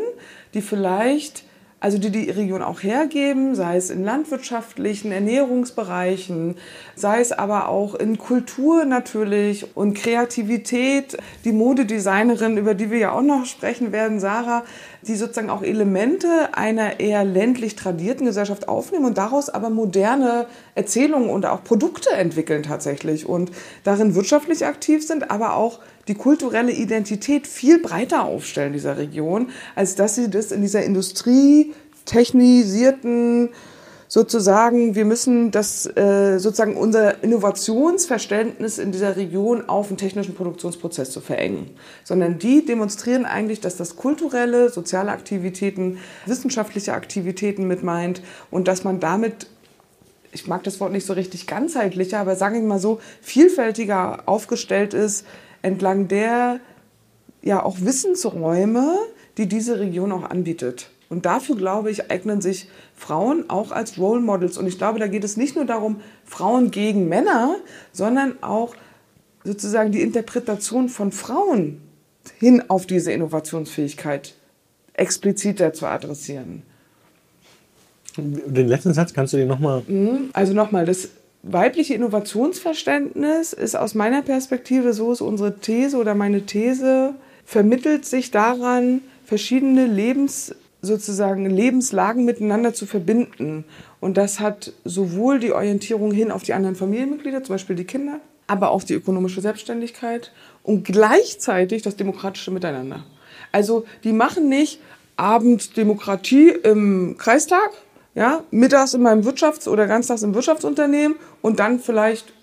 die vielleicht also die die Region auch hergeben, sei es in landwirtschaftlichen, Ernährungsbereichen, sei es aber auch in Kultur natürlich und Kreativität. Die Modedesignerin, über die wir ja auch noch sprechen werden, Sarah, die sozusagen auch Elemente einer eher ländlich tradierten Gesellschaft aufnehmen und daraus aber moderne Erzählungen und auch Produkte entwickeln tatsächlich und darin wirtschaftlich aktiv sind, aber auch die kulturelle Identität viel breiter aufstellen dieser Region, als dass sie das in dieser Industrie technisierten sozusagen, wir müssen das äh, sozusagen unser Innovationsverständnis in dieser Region auf den technischen Produktionsprozess zu verengen, sondern die demonstrieren eigentlich, dass das kulturelle, soziale Aktivitäten, wissenschaftliche Aktivitäten mit meint und dass man damit ich mag das Wort nicht so richtig ganzheitlicher, aber sagen wir mal so, vielfältiger aufgestellt ist, entlang der ja auch Wissensräume, die diese Region auch anbietet. Und dafür, glaube ich, eignen sich Frauen auch als Role Models. Und ich glaube, da geht es nicht nur darum, Frauen gegen Männer, sondern auch sozusagen die Interpretation von Frauen hin auf diese Innovationsfähigkeit expliziter zu adressieren. Den letzten Satz kannst du dir nochmal. Mhm. Also nochmal, das weibliche Innovationsverständnis ist aus meiner Perspektive, so ist unsere These oder meine These, vermittelt sich daran, verschiedene Lebens, sozusagen Lebenslagen miteinander zu verbinden. Und das hat sowohl die Orientierung hin auf die anderen Familienmitglieder, zum Beispiel die Kinder, aber auch die ökonomische Selbstständigkeit und gleichzeitig das demokratische Miteinander. Also die machen nicht Abenddemokratie im Kreistag, ja, mittags in meinem Wirtschafts- oder ganztags im Wirtschaftsunternehmen und dann vielleicht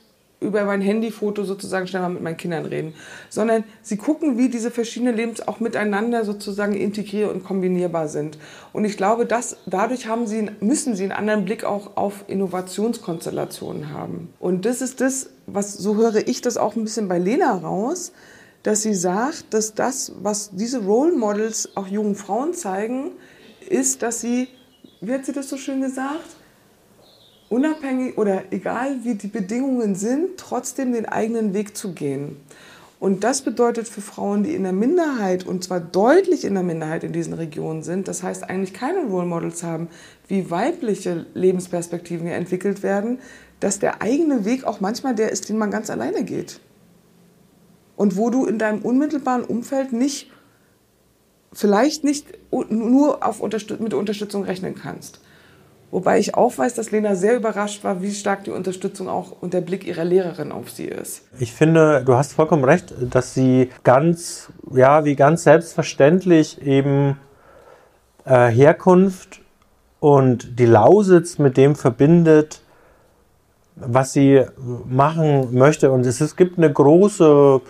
über mein Handyfoto sozusagen schnell mal mit meinen Kindern reden, sondern sie gucken, wie diese verschiedenen Lebens auch miteinander sozusagen integriert und kombinierbar sind. Und ich glaube, dass dadurch haben sie, müssen sie einen anderen Blick auch auf Innovationskonstellationen haben. Und das ist das, was, so höre ich das auch ein bisschen bei Lena raus, dass sie sagt, dass das, was diese Role Models auch jungen Frauen zeigen, ist, dass sie wie hat sie das so schön gesagt? Unabhängig oder egal wie die Bedingungen sind, trotzdem den eigenen Weg zu gehen. Und das bedeutet für Frauen, die in der Minderheit und zwar deutlich in der Minderheit in diesen Regionen sind, das heißt eigentlich keine Role Models haben, wie weibliche Lebensperspektiven hier entwickelt werden, dass der eigene Weg auch manchmal der ist, den man ganz alleine geht. Und wo du in deinem unmittelbaren Umfeld nicht vielleicht nicht nur auf Unterstüt mit Unterstützung rechnen kannst. Wobei ich auch weiß, dass Lena sehr überrascht war, wie stark die Unterstützung auch und der Blick ihrer Lehrerin auf sie ist. Ich finde, du hast vollkommen recht, dass sie ganz, ja, wie ganz selbstverständlich eben äh, Herkunft und die Lausitz mit dem verbindet, was sie machen möchte. Und es, es gibt eine große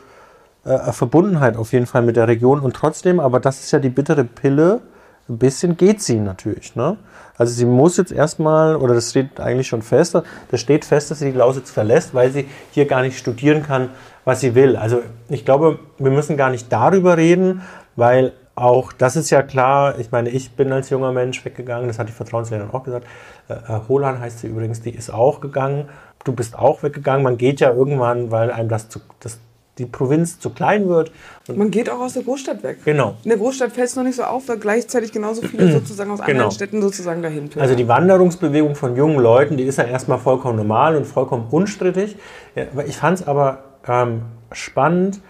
äh, Verbundenheit auf jeden Fall mit der Region und trotzdem, aber das ist ja die bittere Pille, ein bisschen geht sie natürlich. Ne? Also sie muss jetzt erstmal, oder das steht eigentlich schon fest, das steht fest, dass sie die Lausitz verlässt, weil sie hier gar nicht studieren kann, was sie will. Also ich glaube, wir müssen gar nicht darüber reden, weil auch das ist ja klar, ich meine, ich bin als junger Mensch weggegangen, das hat die Vertrauenslehrerin auch gesagt. Äh, äh, Holan heißt sie übrigens, die ist auch gegangen. Du bist auch weggegangen. Man geht ja irgendwann, weil einem das, zu, das die Provinz zu klein wird. Und Man geht auch aus der Großstadt weg. Genau. In der Großstadt fällt es noch nicht so auf, weil gleichzeitig genauso viele sozusagen aus anderen genau. Städten sozusagen dahin pilgern. Also die Wanderungsbewegung von jungen Leuten, die ist ja erstmal vollkommen normal und vollkommen unstrittig. Ja, ich fand es aber ähm, spannend,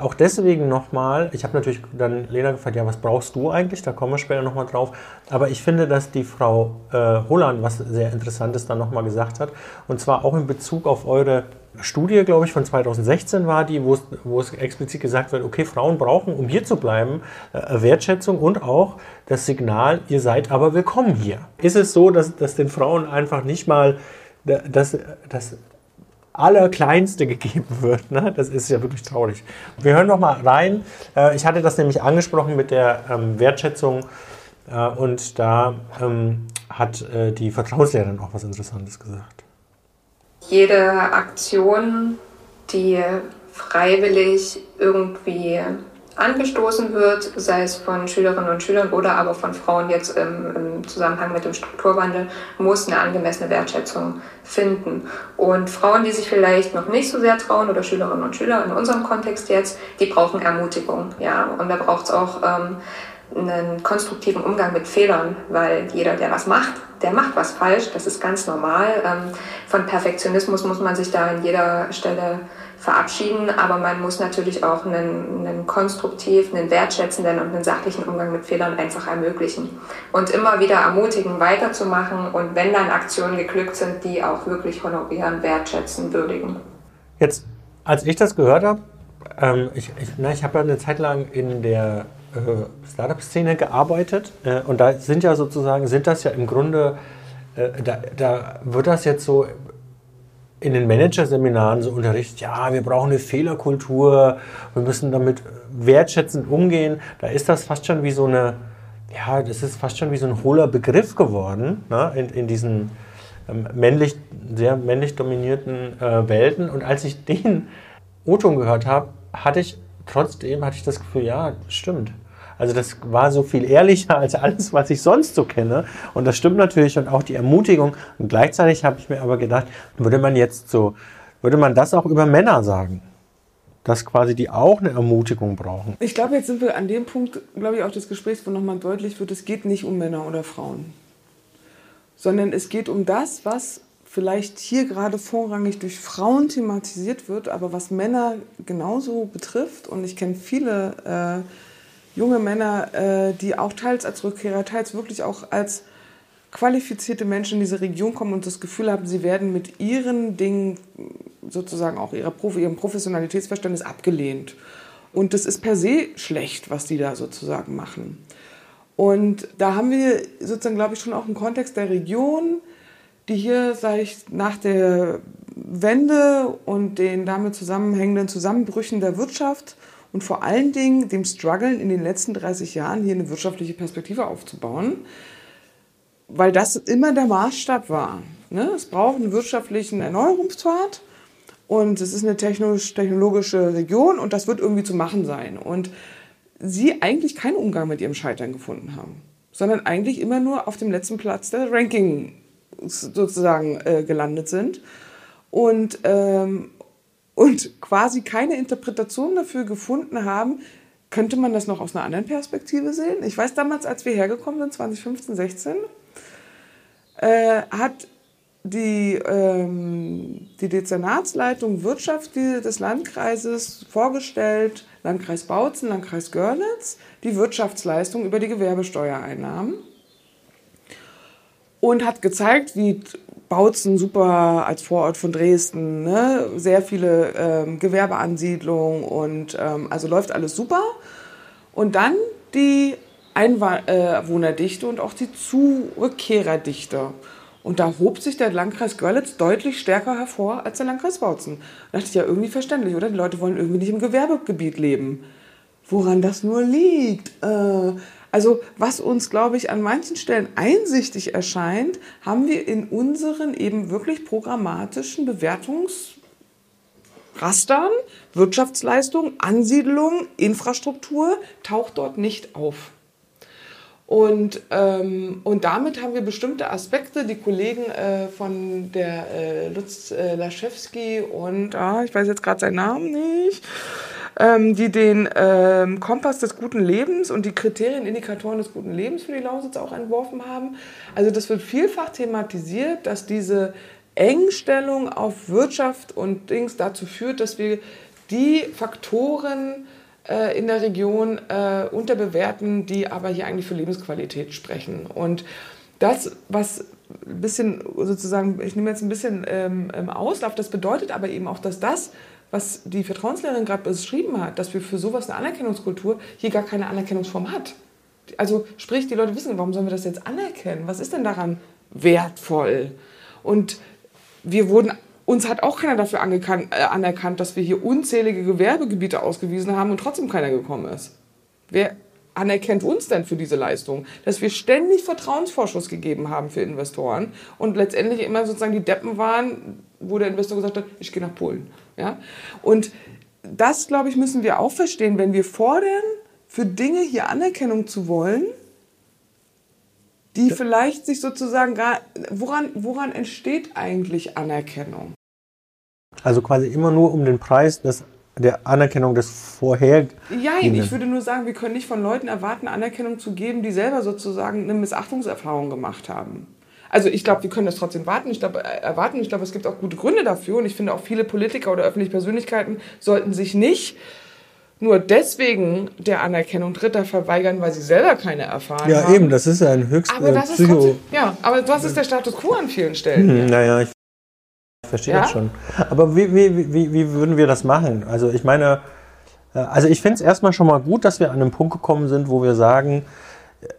Auch deswegen nochmal, ich habe natürlich dann Lena gefragt, ja, was brauchst du eigentlich? Da kommen wir später nochmal drauf. Aber ich finde, dass die Frau äh, Holland was sehr Interessantes dann nochmal gesagt hat. Und zwar auch in Bezug auf eure Studie, glaube ich, von 2016 war die, wo es, wo es explizit gesagt wird, okay, Frauen brauchen, um hier zu bleiben, äh, Wertschätzung und auch das Signal, ihr seid aber willkommen hier. Ist es so, dass, dass den Frauen einfach nicht mal das, das Allerkleinste gegeben wird. Ne? Das ist ja wirklich traurig. Wir hören noch mal rein. Äh, ich hatte das nämlich angesprochen mit der ähm, Wertschätzung äh, und da ähm, hat die Vertrauenslehrerin auch was Interessantes gesagt. Jede Aktion, die freiwillig irgendwie angestoßen wird, sei es von Schülerinnen und Schülern oder aber von Frauen jetzt im, im, Zusammenhang mit dem Strukturwandel, muss eine angemessene Wertschätzung finden. Und Frauen, die sich vielleicht noch nicht so sehr trauen oder Schülerinnen und Schüler in unserem Kontext jetzt, die brauchen Ermutigung. Ja? Und da braucht es auch ähm, einen konstruktiven Umgang mit Fehlern, weil jeder, der was macht, der macht was falsch, das ist ganz normal. Ähm, von Perfektionismus muss man sich da an jeder Stelle verabschieden, aber man muss natürlich auch einen, einen konstruktiv, einen wertschätzenden und einen sachlichen Umgang mit Fehlern einfach ermöglichen und immer wieder ermutigen, weiterzumachen und wenn dann Aktionen geglückt sind, die auch wirklich honorieren, wertschätzen, würdigen. Jetzt, als ich das gehört habe, ähm, ich, ich, ich habe ja eine Zeit lang in der äh, Startup-Szene gearbeitet äh, und da sind ja sozusagen, sind das ja im Grunde, äh, da, da wird das jetzt so in den Managerseminaren so unterrichtet, ja, wir brauchen eine Fehlerkultur, wir müssen damit wertschätzend umgehen. Da ist das fast schon wie so eine, ja, das ist fast schon wie so ein hohler Begriff geworden ne, in, in diesen ähm, männlich, sehr männlich dominierten äh, Welten. Und als ich den O-Ton gehört habe, hatte ich trotzdem hatte ich das Gefühl, ja, stimmt. Also das war so viel ehrlicher als alles, was ich sonst so kenne. Und das stimmt natürlich und auch die Ermutigung. Und gleichzeitig habe ich mir aber gedacht, würde man jetzt so, würde man das auch über Männer sagen? Dass quasi die auch eine Ermutigung brauchen. Ich glaube, jetzt sind wir an dem Punkt, glaube ich, auch des Gesprächs, wo nochmal deutlich wird, es geht nicht um Männer oder Frauen, sondern es geht um das, was vielleicht hier gerade vorrangig durch Frauen thematisiert wird, aber was Männer genauso betrifft. Und ich kenne viele äh, junge Männer, äh, die auch teils als Rückkehrer, teils wirklich auch als qualifizierte Menschen in diese Region kommen und das Gefühl haben, sie werden mit ihren Dingen, sozusagen auch ihrer Profi, ihrem Professionalitätsverständnis abgelehnt. Und das ist per se schlecht, was die da sozusagen machen. Und da haben wir sozusagen, glaube ich, schon auch einen Kontext der Region, die hier, sage ich, nach der Wende und den damit zusammenhängenden Zusammenbrüchen der Wirtschaft und vor allen Dingen dem Struggeln in den letzten 30 Jahren hier eine wirtschaftliche Perspektive aufzubauen, weil das immer der Maßstab war. Ne? Es braucht einen wirtschaftlichen Erneuerungspfad und es ist eine technologische Region und das wird irgendwie zu machen sein. Und sie eigentlich keinen Umgang mit ihrem Scheitern gefunden haben, sondern eigentlich immer nur auf dem letzten Platz der Ranking sozusagen äh, gelandet sind. Und ähm, und quasi keine Interpretation dafür gefunden haben, könnte man das noch aus einer anderen Perspektive sehen? Ich weiß damals, als wir hergekommen sind, 2015, 16, äh, hat die, ähm, die Dezernatsleitung Wirtschaft des Landkreises vorgestellt, Landkreis Bautzen, Landkreis Görlitz, die Wirtschaftsleistung über die Gewerbesteuereinnahmen und hat gezeigt, wie Bautzen super als Vorort von Dresden, ne? sehr viele ähm, Gewerbeansiedlungen und ähm, also läuft alles super. Und dann die Einwohnerdichte und auch die Zurückkehrerdichte. Und da hob sich der Landkreis Görlitz deutlich stärker hervor als der Landkreis Bautzen. Da dachte ich ja irgendwie verständlich, oder? Die Leute wollen irgendwie nicht im Gewerbegebiet leben. Woran das nur liegt. Äh, also was uns, glaube ich, an manchen Stellen einsichtig erscheint, haben wir in unseren eben wirklich programmatischen Bewertungsrastern, Wirtschaftsleistung, Ansiedlung, Infrastruktur, taucht dort nicht auf. Und, ähm, und damit haben wir bestimmte Aspekte, die Kollegen äh, von der äh, Lutz äh, Laschewski und, ah, ich weiß jetzt gerade seinen Namen nicht, ähm, die den ähm, Kompass des guten Lebens und die Kriterien, Indikatoren des guten Lebens für die Lausitz auch entworfen haben. Also das wird vielfach thematisiert, dass diese Engstellung auf Wirtschaft und Dings dazu führt, dass wir die Faktoren äh, in der Region äh, unterbewerten, die aber hier eigentlich für Lebensqualität sprechen. Und das, was ein bisschen sozusagen, ich nehme jetzt ein bisschen ähm, Auslauf, das bedeutet aber eben auch, dass das, was die Vertrauenslehrerin gerade beschrieben hat, dass wir für sowas eine Anerkennungskultur hier gar keine Anerkennungsform hat. Also sprich, die Leute wissen, warum sollen wir das jetzt anerkennen? Was ist denn daran wertvoll? Und wir wurden, uns hat auch keiner dafür äh, anerkannt, dass wir hier unzählige Gewerbegebiete ausgewiesen haben und trotzdem keiner gekommen ist. Wer anerkennt uns denn für diese Leistung? Dass wir ständig Vertrauensvorschuss gegeben haben für Investoren und letztendlich immer sozusagen die Deppen waren, wo der Investor gesagt hat, ich gehe nach Polen. Ja? Und das, glaube ich, müssen wir auch verstehen, wenn wir fordern, für Dinge hier Anerkennung zu wollen, die vielleicht sich sozusagen gar, woran, woran entsteht eigentlich Anerkennung? Also quasi immer nur um den Preis des, der Anerkennung des vorher. Ja, ich würde nur sagen, wir können nicht von Leuten erwarten, Anerkennung zu geben, die selber sozusagen eine Missachtungserfahrung gemacht haben. Also ich glaube, wir können das trotzdem warten. Ich glaube, äh, erwarten. Ich glaube, es gibt auch gute Gründe dafür. Und ich finde auch viele Politiker oder öffentliche Persönlichkeiten sollten sich nicht nur deswegen der Anerkennung Dritter verweigern, weil sie selber keine erfahren ja, haben. Ja, eben, das ist ja ein höchst aber das Psycho. Ist trotzdem, ja, aber das ist der Status quo an vielen Stellen. Hm, naja, ich verstehe ja? das schon. Aber wie, wie, wie, wie würden wir das machen? Also ich meine, äh, also ich finde es erstmal schon mal gut, dass wir an einen Punkt gekommen sind, wo wir sagen,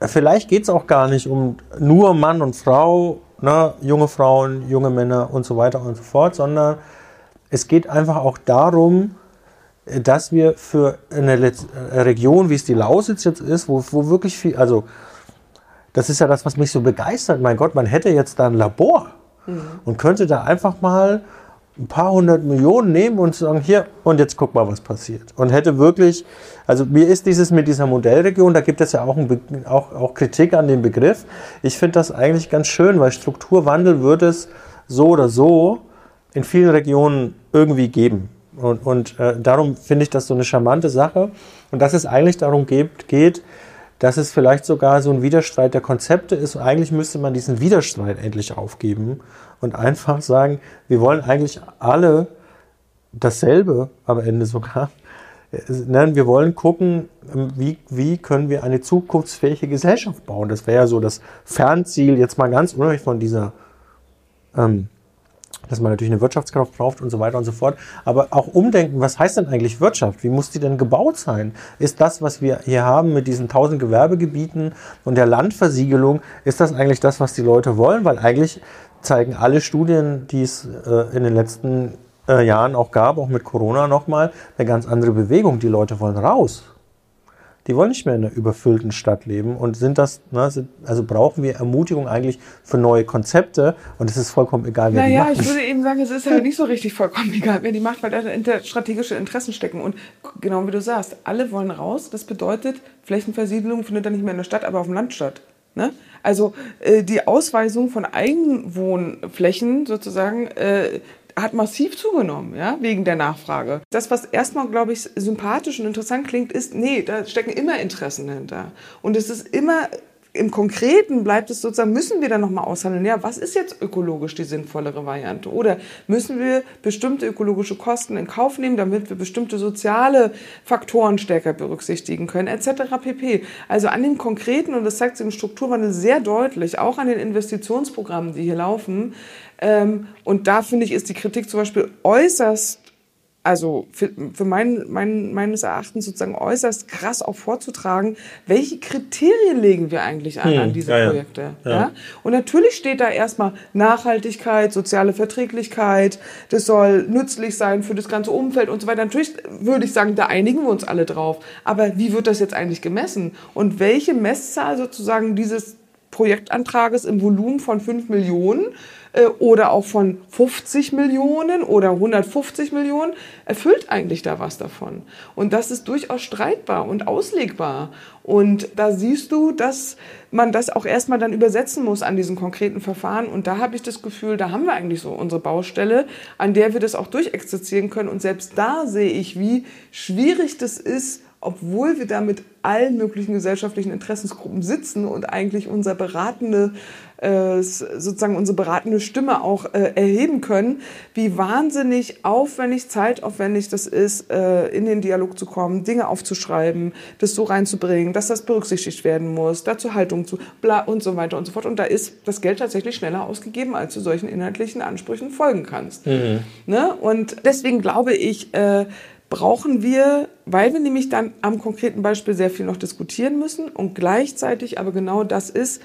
vielleicht geht es auch gar nicht um nur Mann und Frau, ne, junge Frauen, junge Männer und so weiter und so fort, sondern es geht einfach auch darum, dass wir für eine Region, wie es die Lausitz jetzt ist, wo, wo wirklich viel, also das ist ja das, was mich so begeistert. Mein Gott, man hätte jetzt da ein Labor mhm. und könnte da einfach mal ein paar hundert Millionen nehmen und sagen, hier, und jetzt guck mal, was passiert. Und hätte wirklich, also mir ist dieses mit dieser Modellregion, da gibt es ja auch, ein, auch, auch Kritik an dem Begriff. Ich finde das eigentlich ganz schön, weil Strukturwandel wird es so oder so in vielen Regionen irgendwie geben. Und, und äh, darum finde ich das so eine charmante Sache. Und dass es eigentlich darum geht, geht, dass es vielleicht sogar so ein Widerstreit der Konzepte ist. Und eigentlich müsste man diesen Widerstreit endlich aufgeben und einfach sagen, wir wollen eigentlich alle dasselbe am Ende sogar. Nein, wir wollen gucken, wie, wie können wir eine zukunftsfähige Gesellschaft bauen. Das wäre ja so das Fernziel, jetzt mal ganz unabhängig von dieser ähm, dass man natürlich eine Wirtschaftskraft braucht und so weiter und so fort. Aber auch umdenken, was heißt denn eigentlich Wirtschaft? Wie muss die denn gebaut sein? Ist das, was wir hier haben mit diesen tausend Gewerbegebieten und der Landversiegelung, ist das eigentlich das, was die Leute wollen? Weil eigentlich zeigen alle Studien, die es äh, in den letzten äh, Jahren auch gab, auch mit Corona nochmal, eine ganz andere Bewegung. Die Leute wollen raus die wollen nicht mehr in einer überfüllten Stadt leben und sind das, ne, sind, also brauchen wir Ermutigung eigentlich für neue Konzepte und es ist vollkommen egal, wer naja, die macht. Naja, ich würde eben sagen, es ist ja nicht so richtig vollkommen egal, wer die macht, weil da strategische Interessen stecken und genau wie du sagst, alle wollen raus, das bedeutet, Flächenversiedelung findet dann nicht mehr in der Stadt, aber auf dem Land statt. Ne? Also äh, die Ausweisung von Eigenwohnflächen sozusagen äh, hat massiv zugenommen, ja, wegen der Nachfrage. Das, was erstmal, glaube ich, sympathisch und interessant klingt, ist, nee, da stecken immer Interessen dahinter. Und es ist immer im Konkreten bleibt es sozusagen, müssen wir dann nochmal aushandeln, ja, was ist jetzt ökologisch die sinnvollere Variante? Oder müssen wir bestimmte ökologische Kosten in Kauf nehmen, damit wir bestimmte soziale Faktoren stärker berücksichtigen können, etc. pp. Also an dem Konkreten, und das zeigt sich im Strukturwandel sehr deutlich, auch an den Investitionsprogrammen, die hier laufen, und da finde ich, ist die Kritik zum Beispiel äußerst also für, für mein, mein, meines Erachtens sozusagen äußerst krass auch vorzutragen, welche Kriterien legen wir eigentlich an, hm, an diese ja, Projekte. Ja. ja. Und natürlich steht da erstmal Nachhaltigkeit, soziale Verträglichkeit, das soll nützlich sein für das ganze Umfeld und so weiter. Natürlich würde ich sagen, da einigen wir uns alle drauf. Aber wie wird das jetzt eigentlich gemessen? Und welche Messzahl sozusagen dieses Projektantrages im Volumen von 5 Millionen äh, oder auch von 50 Millionen oder 150 Millionen, erfüllt eigentlich da was davon. Und das ist durchaus streitbar und auslegbar. Und da siehst du, dass man das auch erstmal dann übersetzen muss an diesen konkreten Verfahren. Und da habe ich das Gefühl, da haben wir eigentlich so unsere Baustelle, an der wir das auch durchexerzieren können. Und selbst da sehe ich, wie schwierig das ist, obwohl wir da mit allen möglichen gesellschaftlichen Interessensgruppen sitzen und eigentlich unser beratende äh, sozusagen unsere beratende Stimme auch äh, erheben können, wie wahnsinnig aufwendig, zeitaufwendig das ist, äh, in den Dialog zu kommen, Dinge aufzuschreiben, das so reinzubringen, dass das berücksichtigt werden muss, dazu Haltung zu, bla und so weiter und so fort. Und da ist das Geld tatsächlich schneller ausgegeben, als du solchen inhaltlichen Ansprüchen folgen kannst. Mhm. Ne? Und deswegen glaube ich, äh, brauchen wir, weil wir nämlich dann am konkreten Beispiel sehr viel noch diskutieren müssen und gleichzeitig aber genau das ist,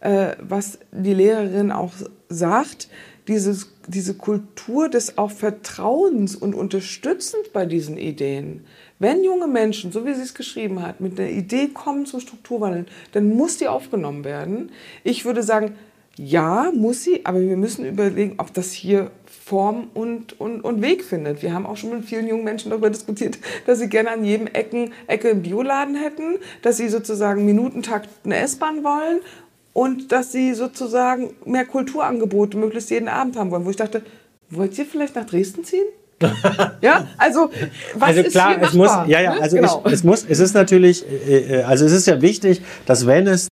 äh, was die Lehrerin auch sagt, dieses, diese Kultur des auch Vertrauens und Unterstützens bei diesen Ideen. Wenn junge Menschen, so wie sie es geschrieben hat, mit der Idee kommen zum Strukturwandel, dann muss die aufgenommen werden. Ich würde sagen, ja, muss sie, aber wir müssen überlegen, ob das hier Form und, und, und Weg findet. Wir haben auch schon mit vielen jungen Menschen darüber diskutiert, dass sie gerne an jedem Ecken, Ecke im Bioladen hätten, dass sie sozusagen Minutentakt eine S-Bahn wollen und dass sie sozusagen mehr Kulturangebote möglichst jeden Abend haben wollen, wo ich dachte, wollt ihr vielleicht nach Dresden ziehen? ja, also was also klar, ist hier es muss, ja, ja, ne? also genau. ich, es muss, es ist natürlich, äh, äh, also es ist ja wichtig, dass wenn es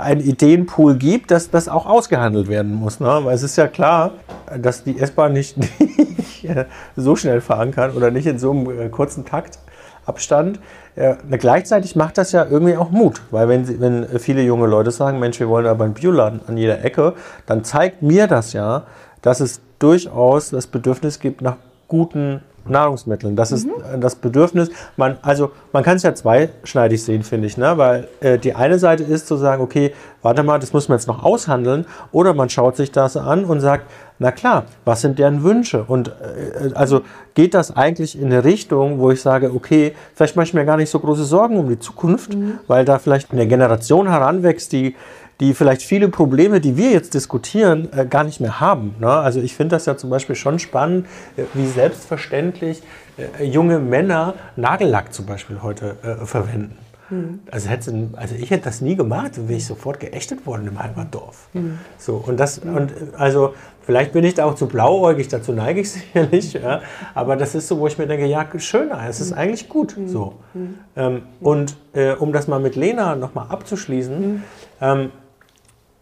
einen Ideenpool gibt, dass das auch ausgehandelt werden muss. Ne? Weil es ist ja klar, dass die S-Bahn nicht, nicht so schnell fahren kann oder nicht in so einem äh, kurzen Taktabstand. Ja, gleichzeitig macht das ja irgendwie auch Mut, weil wenn, wenn viele junge Leute sagen, Mensch, wir wollen aber einen Bioladen an jeder Ecke, dann zeigt mir das ja, dass es durchaus das Bedürfnis gibt nach guten Nahrungsmitteln. Das ist mhm. das Bedürfnis. Man, also man kann es ja zweischneidig sehen, finde ich, ne? weil äh, die eine Seite ist zu sagen, okay, warte mal, das muss man jetzt noch aushandeln, oder man schaut sich das an und sagt, na klar, was sind deren Wünsche? Und äh, also geht das eigentlich in eine Richtung, wo ich sage, okay, vielleicht mache ich mir gar nicht so große Sorgen um die Zukunft, mhm. weil da vielleicht eine Generation heranwächst, die die vielleicht viele Probleme, die wir jetzt diskutieren, äh, gar nicht mehr haben. Ne? Also ich finde das ja zum Beispiel schon spannend, äh, wie selbstverständlich äh, junge Männer Nagellack zum Beispiel heute äh, verwenden. Mhm. Also, hätte, also ich hätte das nie gemacht, wäre ich sofort geächtet worden im Heimatdorf. Mhm. So, und das, mhm. und also vielleicht bin ich da auch zu blauäugig, dazu neige ich sicherlich, ja, aber das ist so, wo ich mir denke, ja, schön, es ist eigentlich gut so. Ähm, und äh, um das mal mit Lena nochmal abzuschließen, ähm,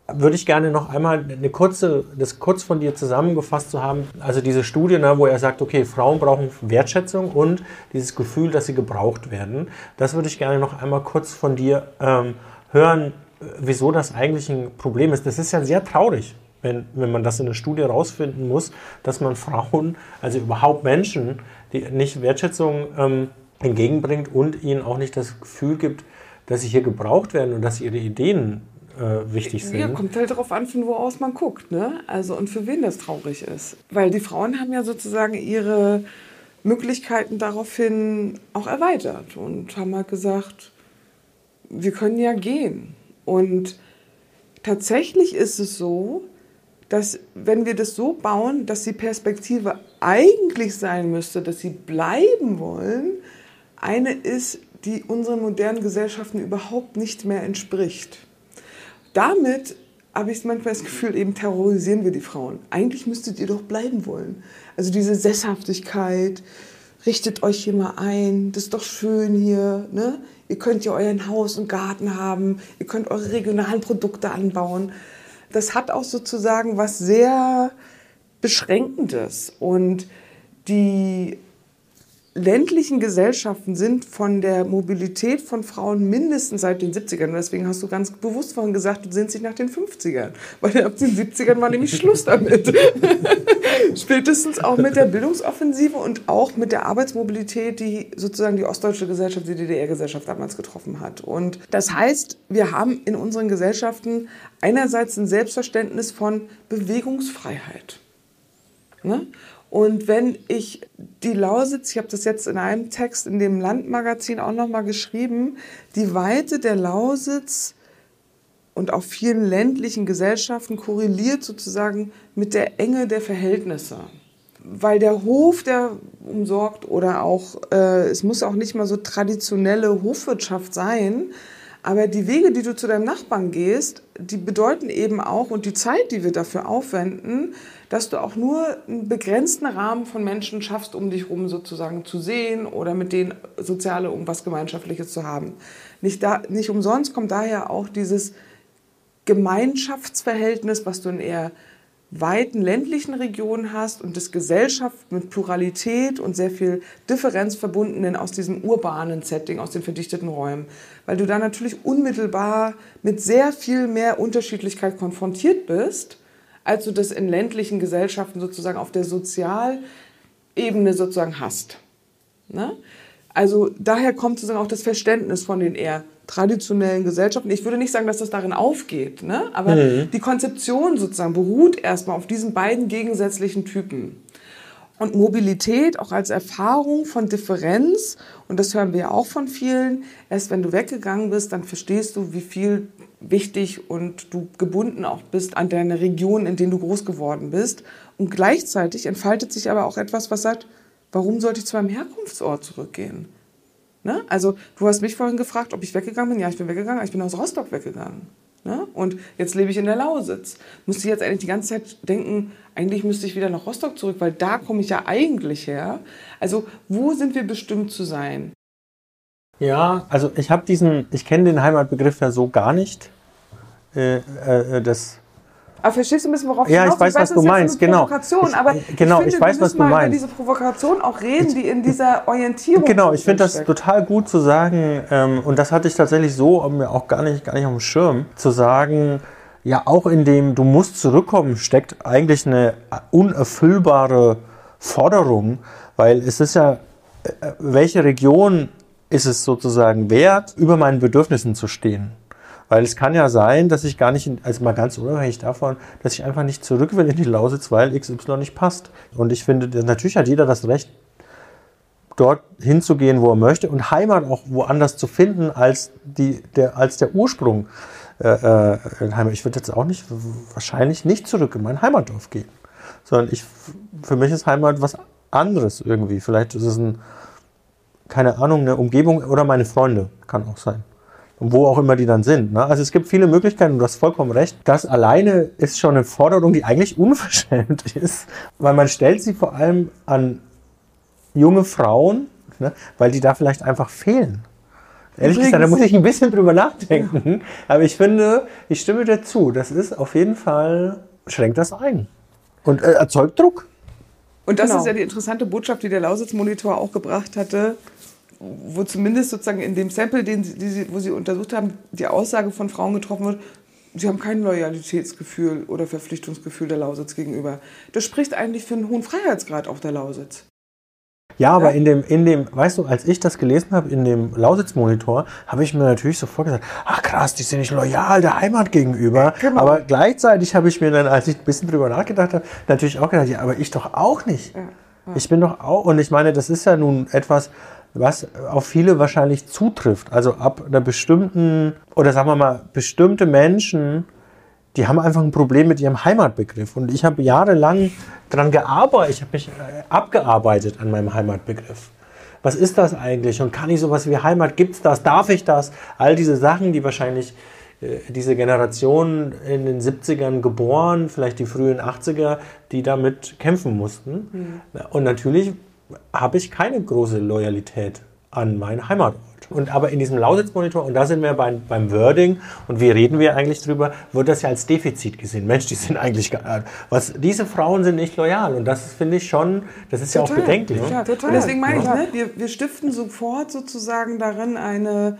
würde ich gerne noch einmal eine kurze, das kurz von dir zusammengefasst zu haben. Also diese Studie, ne, wo er sagt, okay, Frauen brauchen Wertschätzung und dieses Gefühl, dass sie gebraucht werden. Das würde ich gerne noch einmal kurz von dir ähm, hören, wieso das eigentlich ein Problem ist. Das ist ja sehr traurig, wenn, wenn man das in der Studie herausfinden muss, dass man Frauen, also überhaupt Menschen, die nicht Wertschätzung ähm, entgegenbringt und ihnen auch nicht das Gefühl gibt, dass sie hier gebraucht werden und dass ihre Ideen äh, wichtig sind. Ja, kommt halt darauf an, von wo aus man guckt, ne? Also und für wen das traurig ist. Weil die Frauen haben ja sozusagen ihre Möglichkeiten daraufhin auch erweitert und haben halt gesagt, wir können ja gehen. Und tatsächlich ist es so, dass wenn wir das so bauen, dass die Perspektive eigentlich sein müsste, dass sie bleiben wollen, eine ist, die unseren modernen Gesellschaften überhaupt nicht mehr entspricht damit habe ich manchmal das Gefühl, eben terrorisieren wir die Frauen. Eigentlich müsstet ihr doch bleiben wollen. Also diese Sesshaftigkeit, richtet euch hier mal ein, das ist doch schön hier. Ne? Ihr könnt ja euren Haus und Garten haben, ihr könnt eure regionalen Produkte anbauen. Das hat auch sozusagen was sehr Beschränkendes. Und die ländlichen Gesellschaften sind von der Mobilität von Frauen mindestens seit den 70ern. Und deswegen hast du ganz bewusst vorhin gesagt, du sind sich nach den 50ern. Weil ab den 70ern war nämlich Schluss damit. Spätestens auch mit der Bildungsoffensive und auch mit der Arbeitsmobilität, die sozusagen die ostdeutsche Gesellschaft, die DDR-Gesellschaft damals getroffen hat. Und das heißt, wir haben in unseren Gesellschaften einerseits ein Selbstverständnis von Bewegungsfreiheit. Ne? Und wenn ich die Lausitz, ich habe das jetzt in einem Text in dem Landmagazin auch nochmal geschrieben, die Weite der Lausitz und auch vielen ländlichen Gesellschaften korreliert sozusagen mit der Enge der Verhältnisse. Weil der Hof, der umsorgt oder auch, äh, es muss auch nicht mal so traditionelle Hofwirtschaft sein, Aber die Wege, die du zu deinem Nachbarn gehst, die bedeuten eben auch, und die Zeit, die wir dafür aufwenden, dass du auch nur einen begrenzten Rahmen von Menschen schaffst, um dich herum sozusagen zu sehen oder mit denen soziale irgendwas Gemeinschaftliches zu haben. Nicht, da, nicht umsonst kommt daher auch dieses Gemeinschaftsverhältnis, was du in eher weiten ländlichen Regionen hast und das Gesellschaft mit Pluralität und sehr viel Differenz verbundenen aus diesem urbanen Setting, aus den verdichteten Räumen. Weil du da natürlich unmittelbar mit sehr viel mehr Unterschiedlichkeit konfrontiert bist, als du das in ländlichen Gesellschaften sozusagen auf der Sozialebene sozusagen hast. Ne? Also daher kommt sozusagen auch das Verständnis von den eher traditionellen Gesellschaften. Ich würde nicht sagen, dass das darin aufgeht, ne? aber mhm. die Konzeption sozusagen beruht erstmal auf diesen beiden gegensätzlichen Typen. Und Mobilität auch als Erfahrung von Differenz, und das hören wir ja auch von vielen, erst wenn du weggegangen bist, dann verstehst du, wie viel wichtig und du gebunden auch bist an deine Region, in denen du groß geworden bist. Und gleichzeitig entfaltet sich aber auch etwas, was sagt, warum sollte ich zu meinem Herkunftsort zurückgehen? Ne? Also du hast mich vorhin gefragt, ob ich weggegangen bin. Ja, ich bin weggegangen, ich bin aus Rostock weggegangen. Ne? Und jetzt lebe ich in der Lausitz. Musste ich jetzt eigentlich die ganze Zeit denken, eigentlich müsste ich wieder nach Rostock zurück, weil da komme ich ja eigentlich her. Also wo sind wir bestimmt zu sein? Ja, also ich habe diesen, ich kenne den Heimatbegriff ja so gar nicht. Äh, äh, das aber verstehst du ein bisschen, worauf ja, ich, ich weiß, was du meinst, genau. Ich, aber genau, ich, finde, ich weiß, was du meinst. über diese Provokation auch reden, die in dieser Orientierung. Genau, ich finde das total gut zu sagen, ähm, und das hatte ich tatsächlich so mir auch gar nicht, gar nicht auf dem Schirm, zu sagen, ja, auch in dem du musst zurückkommen, steckt eigentlich eine unerfüllbare Forderung, weil es ist ja, äh, welche Region ist es sozusagen wert, über meinen Bedürfnissen zu stehen? Weil es kann ja sein, dass ich gar nicht, also mal ganz unabhängig davon, dass ich einfach nicht zurück will in die Lausitz, weil XY nicht passt. Und ich finde, natürlich hat jeder das Recht, dort hinzugehen, wo er möchte und Heimat auch woanders zu finden als, die, der, als der Ursprung äh, äh in Heimat. Ich würde jetzt auch nicht, wahrscheinlich nicht zurück in mein Heimatdorf gehen, sondern ich, für mich ist Heimat was anderes irgendwie. Vielleicht ist es ein, keine Ahnung, eine Umgebung oder meine Freunde, kann auch sein wo auch immer die dann sind. Ne? Also es gibt viele Möglichkeiten, du hast vollkommen recht. Das alleine ist schon eine Forderung, die eigentlich unverschämt ist, weil man stellt sie vor allem an junge Frauen, ne? weil die da vielleicht einfach fehlen. Ehrlich Übrigens, gesagt, da muss ich ein bisschen drüber nachdenken. Aber ich finde, ich stimme dir zu. Das ist auf jeden Fall, schränkt das ein. Und äh, erzeugt Druck. Und das genau. ist ja die interessante Botschaft, die der Lausitz-Monitor auch gebracht hatte wo zumindest sozusagen in dem Sample, den sie, wo sie untersucht haben, die Aussage von Frauen getroffen wird, sie haben kein Loyalitätsgefühl oder Verpflichtungsgefühl der Lausitz gegenüber. Das spricht eigentlich für einen hohen Freiheitsgrad auf der Lausitz. Ja, aber in dem, in dem, weißt du, als ich das gelesen habe in dem Lausitz-Monitor, habe ich mir natürlich sofort gesagt, ach krass, die sind nicht loyal der Heimat gegenüber. Genau. Aber gleichzeitig habe ich mir dann, als ich ein bisschen drüber nachgedacht habe, natürlich auch gedacht, ja, aber ich doch auch nicht. Ja. Ja. Ich bin doch auch, und ich meine, das ist ja nun etwas, was auf viele wahrscheinlich zutrifft. Also ab einer bestimmten, oder sagen wir mal, bestimmte Menschen, die haben einfach ein Problem mit ihrem Heimatbegriff. Und ich habe jahrelang daran gearbeitet, ich habe mich äh, abgearbeitet an meinem Heimatbegriff. Was ist das eigentlich? Und kann ich sowas wie Heimat? Gibt es das? Darf ich das? All diese Sachen, die wahrscheinlich äh, diese Generation in den 70ern geboren, vielleicht die frühen 80er, die damit kämpfen mussten. Mhm. Und natürlich habe ich keine große Loyalität an meinen Heimatort. Und aber in diesem Lausitz-Monitor, und da sind wir beim, beim Wording, und wie reden wir eigentlich drüber, wird das ja als Defizit gesehen. Mensch, die sind eigentlich, was, diese Frauen sind nicht loyal. Und das finde ich schon, das ist total, ja auch bedenklich. Ja, total. Und deswegen meine ich, ne, wir, wir stiften sofort sozusagen darin eine,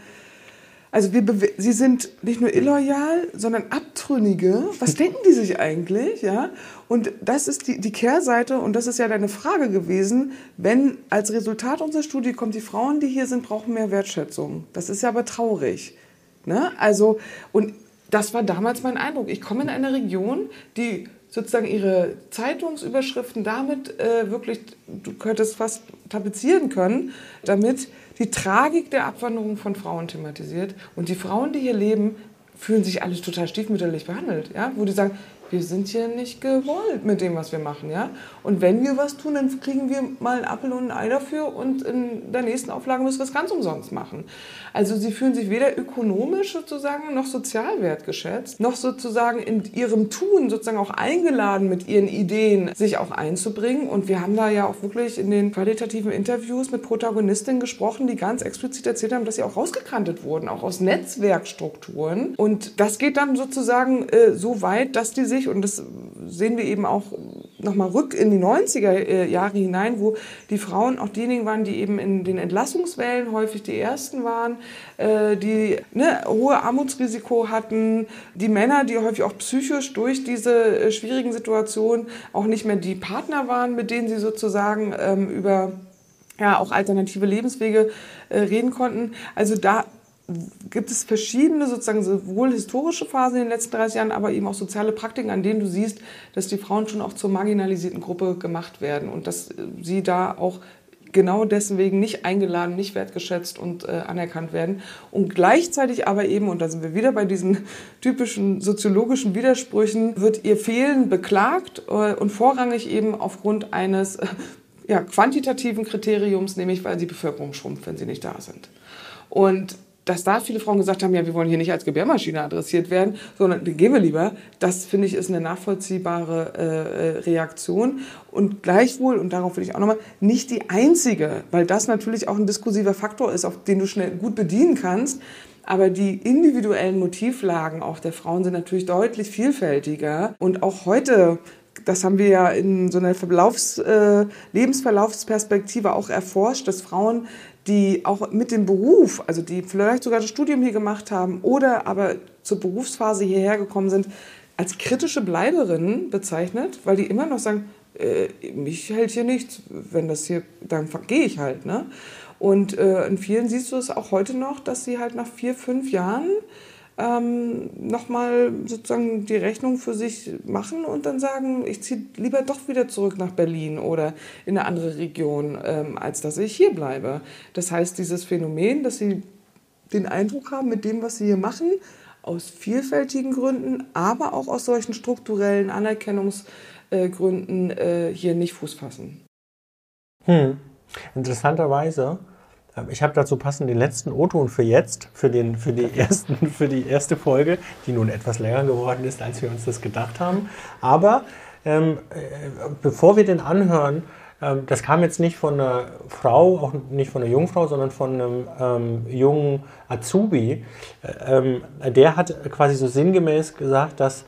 also wir, sie sind nicht nur illoyal, sondern Abtrünnige. Was denken die sich eigentlich? Ja? Und das ist die, die Kehrseite und das ist ja deine Frage gewesen. Wenn als Resultat unserer Studie kommt, die Frauen, die hier sind, brauchen mehr Wertschätzung. Das ist ja aber traurig. Ne? Also, und das war damals mein Eindruck. Ich komme in eine Region, die sozusagen ihre Zeitungsüberschriften damit äh, wirklich, du könntest fast tapezieren können, damit die Tragik der Abwanderung von Frauen thematisiert. Und die Frauen, die hier leben, fühlen sich alles total stiefmütterlich behandelt. Ja? Wo die sagen, wir sind hier nicht gewollt mit dem, was wir machen, ja. Und wenn wir was tun, dann kriegen wir mal einen Apfel und ein Ei dafür und in der nächsten Auflage müssen wir es ganz umsonst machen. Also sie fühlen sich weder ökonomisch sozusagen noch sozial wertgeschätzt, noch sozusagen in ihrem Tun sozusagen auch eingeladen, mit ihren Ideen sich auch einzubringen. Und wir haben da ja auch wirklich in den qualitativen Interviews mit Protagonistinnen gesprochen, die ganz explizit erzählt haben, dass sie auch rausgekantet wurden, auch aus Netzwerkstrukturen. Und das geht dann sozusagen äh, so weit, dass die sich, und das sehen wir eben auch nochmal rück in die 90er äh, Jahre hinein, wo die Frauen auch diejenigen waren, die eben in den Entlassungswellen häufig die ersten waren, äh, die ne, hohe Armutsrisiko hatten, die Männer, die häufig auch psychisch durch diese äh, schwierigen Situationen auch nicht mehr die Partner waren, mit denen sie sozusagen ähm, über ja, auch alternative Lebenswege äh, reden konnten. Also da gibt es verschiedene, sozusagen sowohl historische Phasen in den letzten 30 Jahren, aber eben auch soziale Praktiken, an denen du siehst, dass die Frauen schon auch zur marginalisierten Gruppe gemacht werden und dass sie da auch genau deswegen nicht eingeladen, nicht wertgeschätzt und äh, anerkannt werden. Und gleichzeitig aber eben, und da sind wir wieder bei diesen typischen soziologischen Widersprüchen, wird ihr Fehlen beklagt äh, und vorrangig eben aufgrund eines äh, ja, quantitativen Kriteriums, nämlich weil die Bevölkerung schrumpft, wenn sie nicht da sind. Und dass da viele Frauen gesagt haben, ja, wir wollen hier nicht als Gebärmaschine adressiert werden, sondern gehen wir lieber, das finde ich ist eine nachvollziehbare äh, Reaktion. Und gleichwohl, und darauf will ich auch nochmal, nicht die einzige, weil das natürlich auch ein diskursiver Faktor ist, auf den du schnell gut bedienen kannst, aber die individuellen Motivlagen auch der Frauen sind natürlich deutlich vielfältiger. Und auch heute das haben wir ja in so einer Verlaufs, äh, Lebensverlaufsperspektive auch erforscht, dass Frauen die auch mit dem Beruf, also die vielleicht sogar das Studium hier gemacht haben oder aber zur Berufsphase hierher gekommen sind, als kritische Bleiberinnen bezeichnet, weil die immer noch sagen, äh, mich hält hier nichts, wenn das hier, dann gehe ich halt. Ne? Und äh, in vielen siehst du es auch heute noch, dass sie halt nach vier, fünf Jahren ähm, nochmal sozusagen die Rechnung für sich machen und dann sagen, ich ziehe lieber doch wieder zurück nach Berlin oder in eine andere Region, ähm, als dass ich hier bleibe. Das heißt, dieses Phänomen, dass sie den Eindruck haben, mit dem, was sie hier machen, aus vielfältigen Gründen, aber auch aus solchen strukturellen Anerkennungsgründen äh, hier nicht Fuß fassen. Hm. Interessanterweise ich habe dazu passend den letzten O-Ton für jetzt, für, den, für, die ersten, für die erste Folge, die nun etwas länger geworden ist, als wir uns das gedacht haben. Aber ähm, äh, bevor wir den anhören, ähm, das kam jetzt nicht von einer Frau, auch nicht von einer Jungfrau, sondern von einem ähm, jungen Azubi. Äh, ähm, der hat quasi so sinngemäß gesagt, dass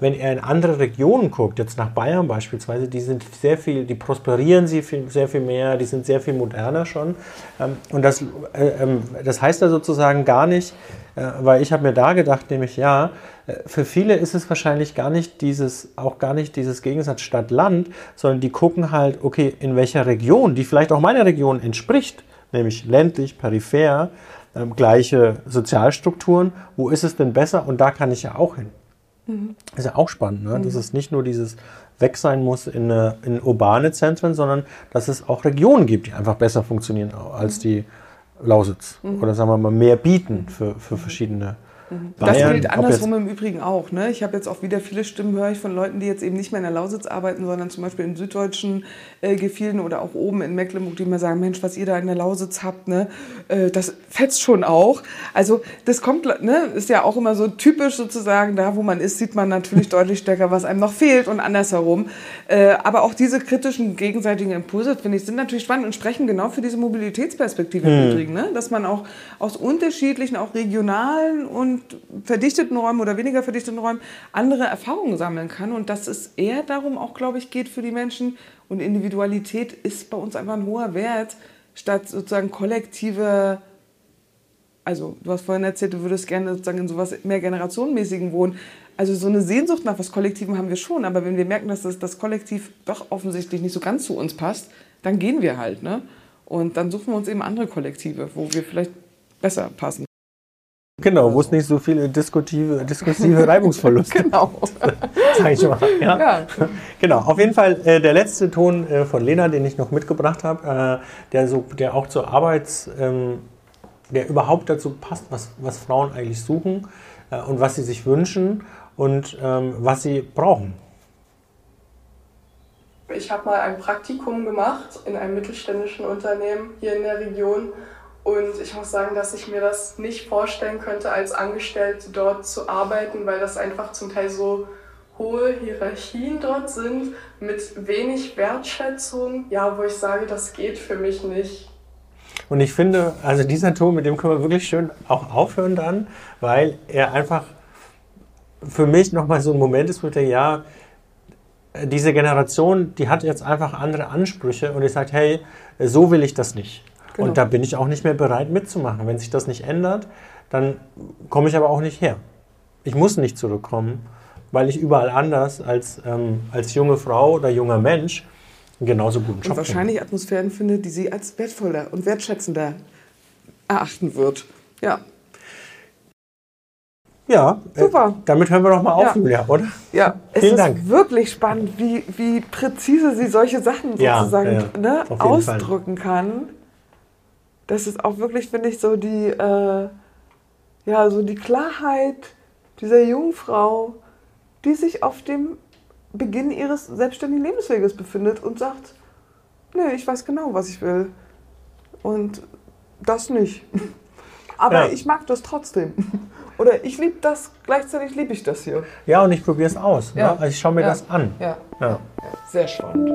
wenn er in andere Regionen guckt, jetzt nach Bayern beispielsweise, die sind sehr viel, die prosperieren sie viel, sehr viel mehr, die sind sehr viel moderner schon. Ähm, und das, äh, ähm, das heißt ja sozusagen gar nicht, äh, weil ich habe mir da gedacht, nämlich ja, äh, für viele ist es wahrscheinlich gar nicht dieses, auch gar nicht dieses Gegensatz Stadt-Land, sondern die gucken halt, okay, in welcher Region, die vielleicht auch meiner Region entspricht, nämlich ländlich, peripher, ähm, gleiche Sozialstrukturen, wo ist es denn besser und da kann ich ja auch hin. Mhm. Ist ja auch spannend, ne? Mhm. dass es nicht nur dieses Weg sein muss in, in urbane Zentren, sondern dass es auch Regionen gibt, die einfach besser funktionieren als die Lausitz. Mhm. Oder sagen wir mal mehr bieten für, für verschiedene Mhm. Das gilt andersrum im Übrigen auch. Ne? Ich habe jetzt auch wieder viele Stimmen, höre ich von Leuten, die jetzt eben nicht mehr in der Lausitz arbeiten, sondern zum Beispiel in süddeutschen äh, Gefilden oder auch oben in Mecklenburg, die mir sagen, Mensch, was ihr da in der Lausitz habt, ne, äh, das fetzt schon auch. Also das kommt, ne, ist ja auch immer so typisch sozusagen, da wo man ist, sieht man natürlich deutlich stärker, was einem noch fehlt und andersherum. Äh, aber auch diese kritischen gegenseitigen Impulse, finde ich, sind natürlich spannend und sprechen genau für diese Mobilitätsperspektive mhm. im Übrigen, ne? dass man auch aus unterschiedlichen, auch regionalen und verdichteten Räumen oder weniger verdichteten Räumen andere Erfahrungen sammeln kann und dass es eher darum auch, glaube ich, geht für die Menschen und Individualität ist bei uns einfach ein hoher Wert, statt sozusagen kollektive also du hast vorhin erzählt, du würdest gerne sozusagen in sowas mehr generationenmäßigen wohnen. Also so eine Sehnsucht nach was Kollektivem haben wir schon, aber wenn wir merken, dass das, das Kollektiv doch offensichtlich nicht so ganz zu uns passt, dann gehen wir halt, ne? Und dann suchen wir uns eben andere Kollektive, wo wir vielleicht besser passen. Genau, wo es nicht so viele diskutive, diskursive Reibungsverluste genau. Sag ich mal. Ja. ja. Genau, auf jeden Fall äh, der letzte Ton äh, von Lena, den ich noch mitgebracht habe, äh, der, so, der auch zur Arbeits, ähm, der überhaupt dazu passt, was, was Frauen eigentlich suchen äh, und was sie sich wünschen und ähm, was sie brauchen. Ich habe mal ein Praktikum gemacht in einem mittelständischen Unternehmen hier in der Region und ich muss sagen, dass ich mir das nicht vorstellen könnte, als Angestellte dort zu arbeiten, weil das einfach zum Teil so hohe Hierarchien dort sind, mit wenig Wertschätzung, ja, wo ich sage, das geht für mich nicht. Und ich finde, also dieser Ton, mit dem können wir wirklich schön auch aufhören dann, weil er einfach für mich nochmal so ein Moment ist, wo ich denke, ja, diese Generation, die hat jetzt einfach andere Ansprüche und ich sage, hey, so will ich das nicht. Genau. Und da bin ich auch nicht mehr bereit mitzumachen. Wenn sich das nicht ändert, dann komme ich aber auch nicht her. Ich muss nicht zurückkommen, weil ich überall anders als, ähm, als junge Frau oder junger Mensch genauso guten Job Und wahrscheinlich finde. Atmosphären findet, die sie als wertvoller und wertschätzender erachten wird. Ja. Ja, äh, super. Äh, damit hören wir doch mal auf, ja. Julia, oder? Ja, es ist Dank. wirklich spannend, wie, wie präzise sie solche Sachen sozusagen ja, ja, ne, ausdrücken Fall. kann. Das ist auch wirklich, finde ich, so die, äh, ja, so die Klarheit dieser jungen Frau, die sich auf dem Beginn ihres selbstständigen Lebensweges befindet und sagt, nee, ich weiß genau, was ich will. Und das nicht. Aber ich mag das trotzdem. Oder ich liebe das, gleichzeitig liebe ich das hier. Ja, und ich probiere es aus. Ne? Ja. Ne? Also ich schaue mir ja. das an. Ja. ja. Sehr spannend.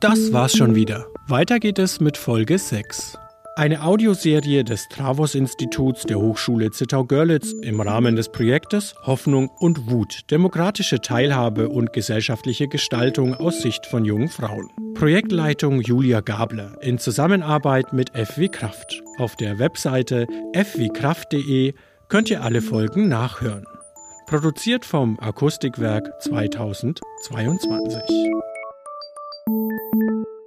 Das war's schon wieder. Weiter geht es mit Folge 6. Eine Audioserie des Travos-Instituts der Hochschule Zittau-Görlitz im Rahmen des Projektes Hoffnung und Wut, demokratische Teilhabe und gesellschaftliche Gestaltung aus Sicht von jungen Frauen. Projektleitung Julia Gabler in Zusammenarbeit mit FW Kraft. Auf der Webseite fwkraft.de könnt ihr alle Folgen nachhören. Produziert vom Akustikwerk 2022. Música